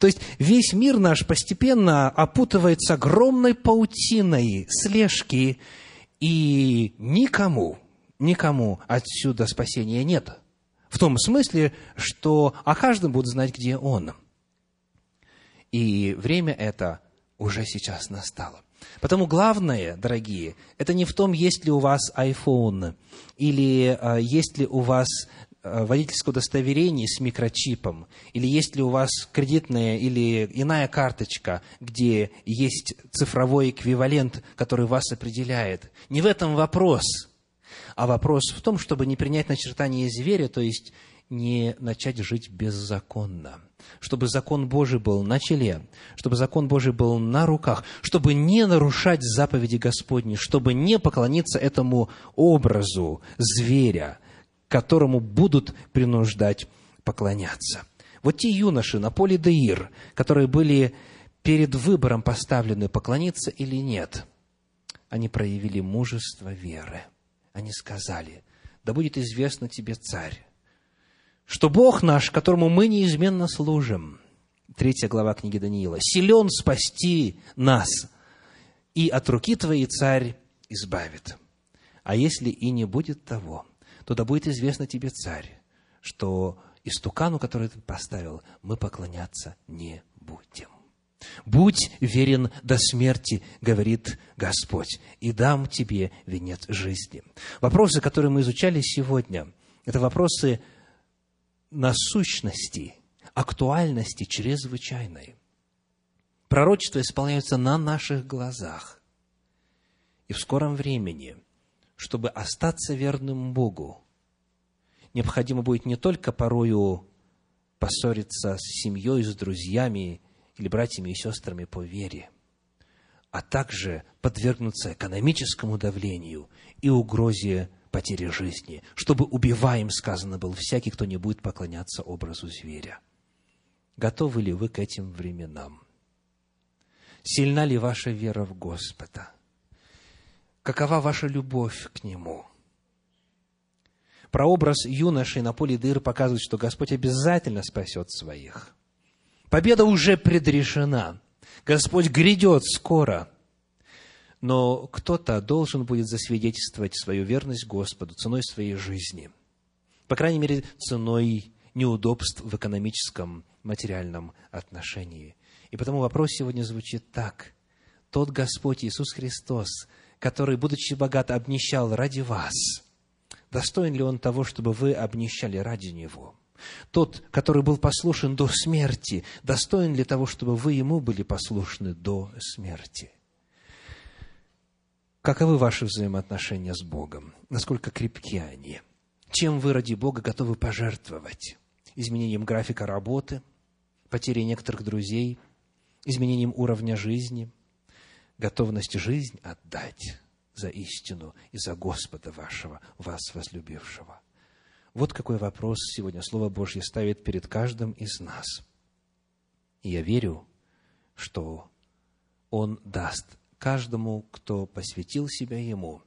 То есть весь мир наш постепенно опутывается огромной паутиной слежки, и никому, никому отсюда спасения нет. В том смысле, что о каждом будут знать, где он. И время это уже сейчас настало. Потому главное, дорогие, это не в том, есть ли у вас iPhone или а, есть ли у вас а, водительское удостоверение с микрочипом, или есть ли у вас кредитная или иная карточка, где есть цифровой эквивалент, который вас определяет. Не в этом вопрос – а вопрос в том, чтобы не принять начертание зверя, то есть не начать жить беззаконно. Чтобы закон Божий был на челе, чтобы закон Божий был на руках, чтобы не нарушать заповеди Господни, чтобы не поклониться этому образу зверя, которому будут принуждать поклоняться. Вот те юноши на поле Деир, которые были перед выбором поставлены, поклониться или нет, они проявили мужество веры – они сказали, да будет известно тебе, царь, что Бог наш, которому мы неизменно служим, третья глава книги Даниила, силен спасти нас, и от руки твоей царь избавит. А если и не будет того, то да будет известно тебе, царь, что истукану, который ты поставил, мы поклоняться не будем. Будь верен до смерти, говорит Господь, и дам тебе венец жизни. Вопросы, которые мы изучали сегодня, это вопросы насущности, актуальности чрезвычайной. Пророчества исполняются на наших глазах. И в скором времени, чтобы остаться верным Богу, необходимо будет не только порою поссориться с семьей, с друзьями или братьями и сестрами по вере, а также подвергнуться экономическому давлению и угрозе потери жизни, чтобы убиваем, сказано был, всякий, кто не будет поклоняться образу зверя. Готовы ли вы к этим временам? Сильна ли ваша вера в Господа? Какова ваша любовь к Нему? Прообраз юноши на поле дыр показывает, что Господь обязательно спасет своих – Победа уже предрешена. Господь грядет скоро. Но кто-то должен будет засвидетельствовать свою верность Господу ценой своей жизни. По крайней мере, ценой неудобств в экономическом, материальном отношении. И потому вопрос сегодня звучит так. Тот Господь Иисус Христос, который, будучи богат, обнищал ради вас, достоин ли Он того, чтобы вы обнищали ради Него? Тот, который был послушен до смерти, достоин ли того, чтобы вы ему были послушны до смерти? Каковы ваши взаимоотношения с Богом? Насколько крепки они? Чем вы ради Бога готовы пожертвовать? Изменением графика работы, потерей некоторых друзей, изменением уровня жизни, готовность жизнь отдать за истину и за Господа вашего, вас возлюбившего. Вот какой вопрос сегодня Слово Божье ставит перед каждым из нас. И я верю, что Он даст каждому, кто посвятил себя Ему,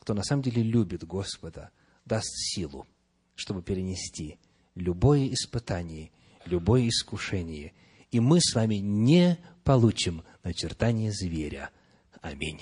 кто на самом деле любит Господа, даст силу, чтобы перенести любое испытание, любое искушение, и мы с вами не получим начертание зверя. Аминь.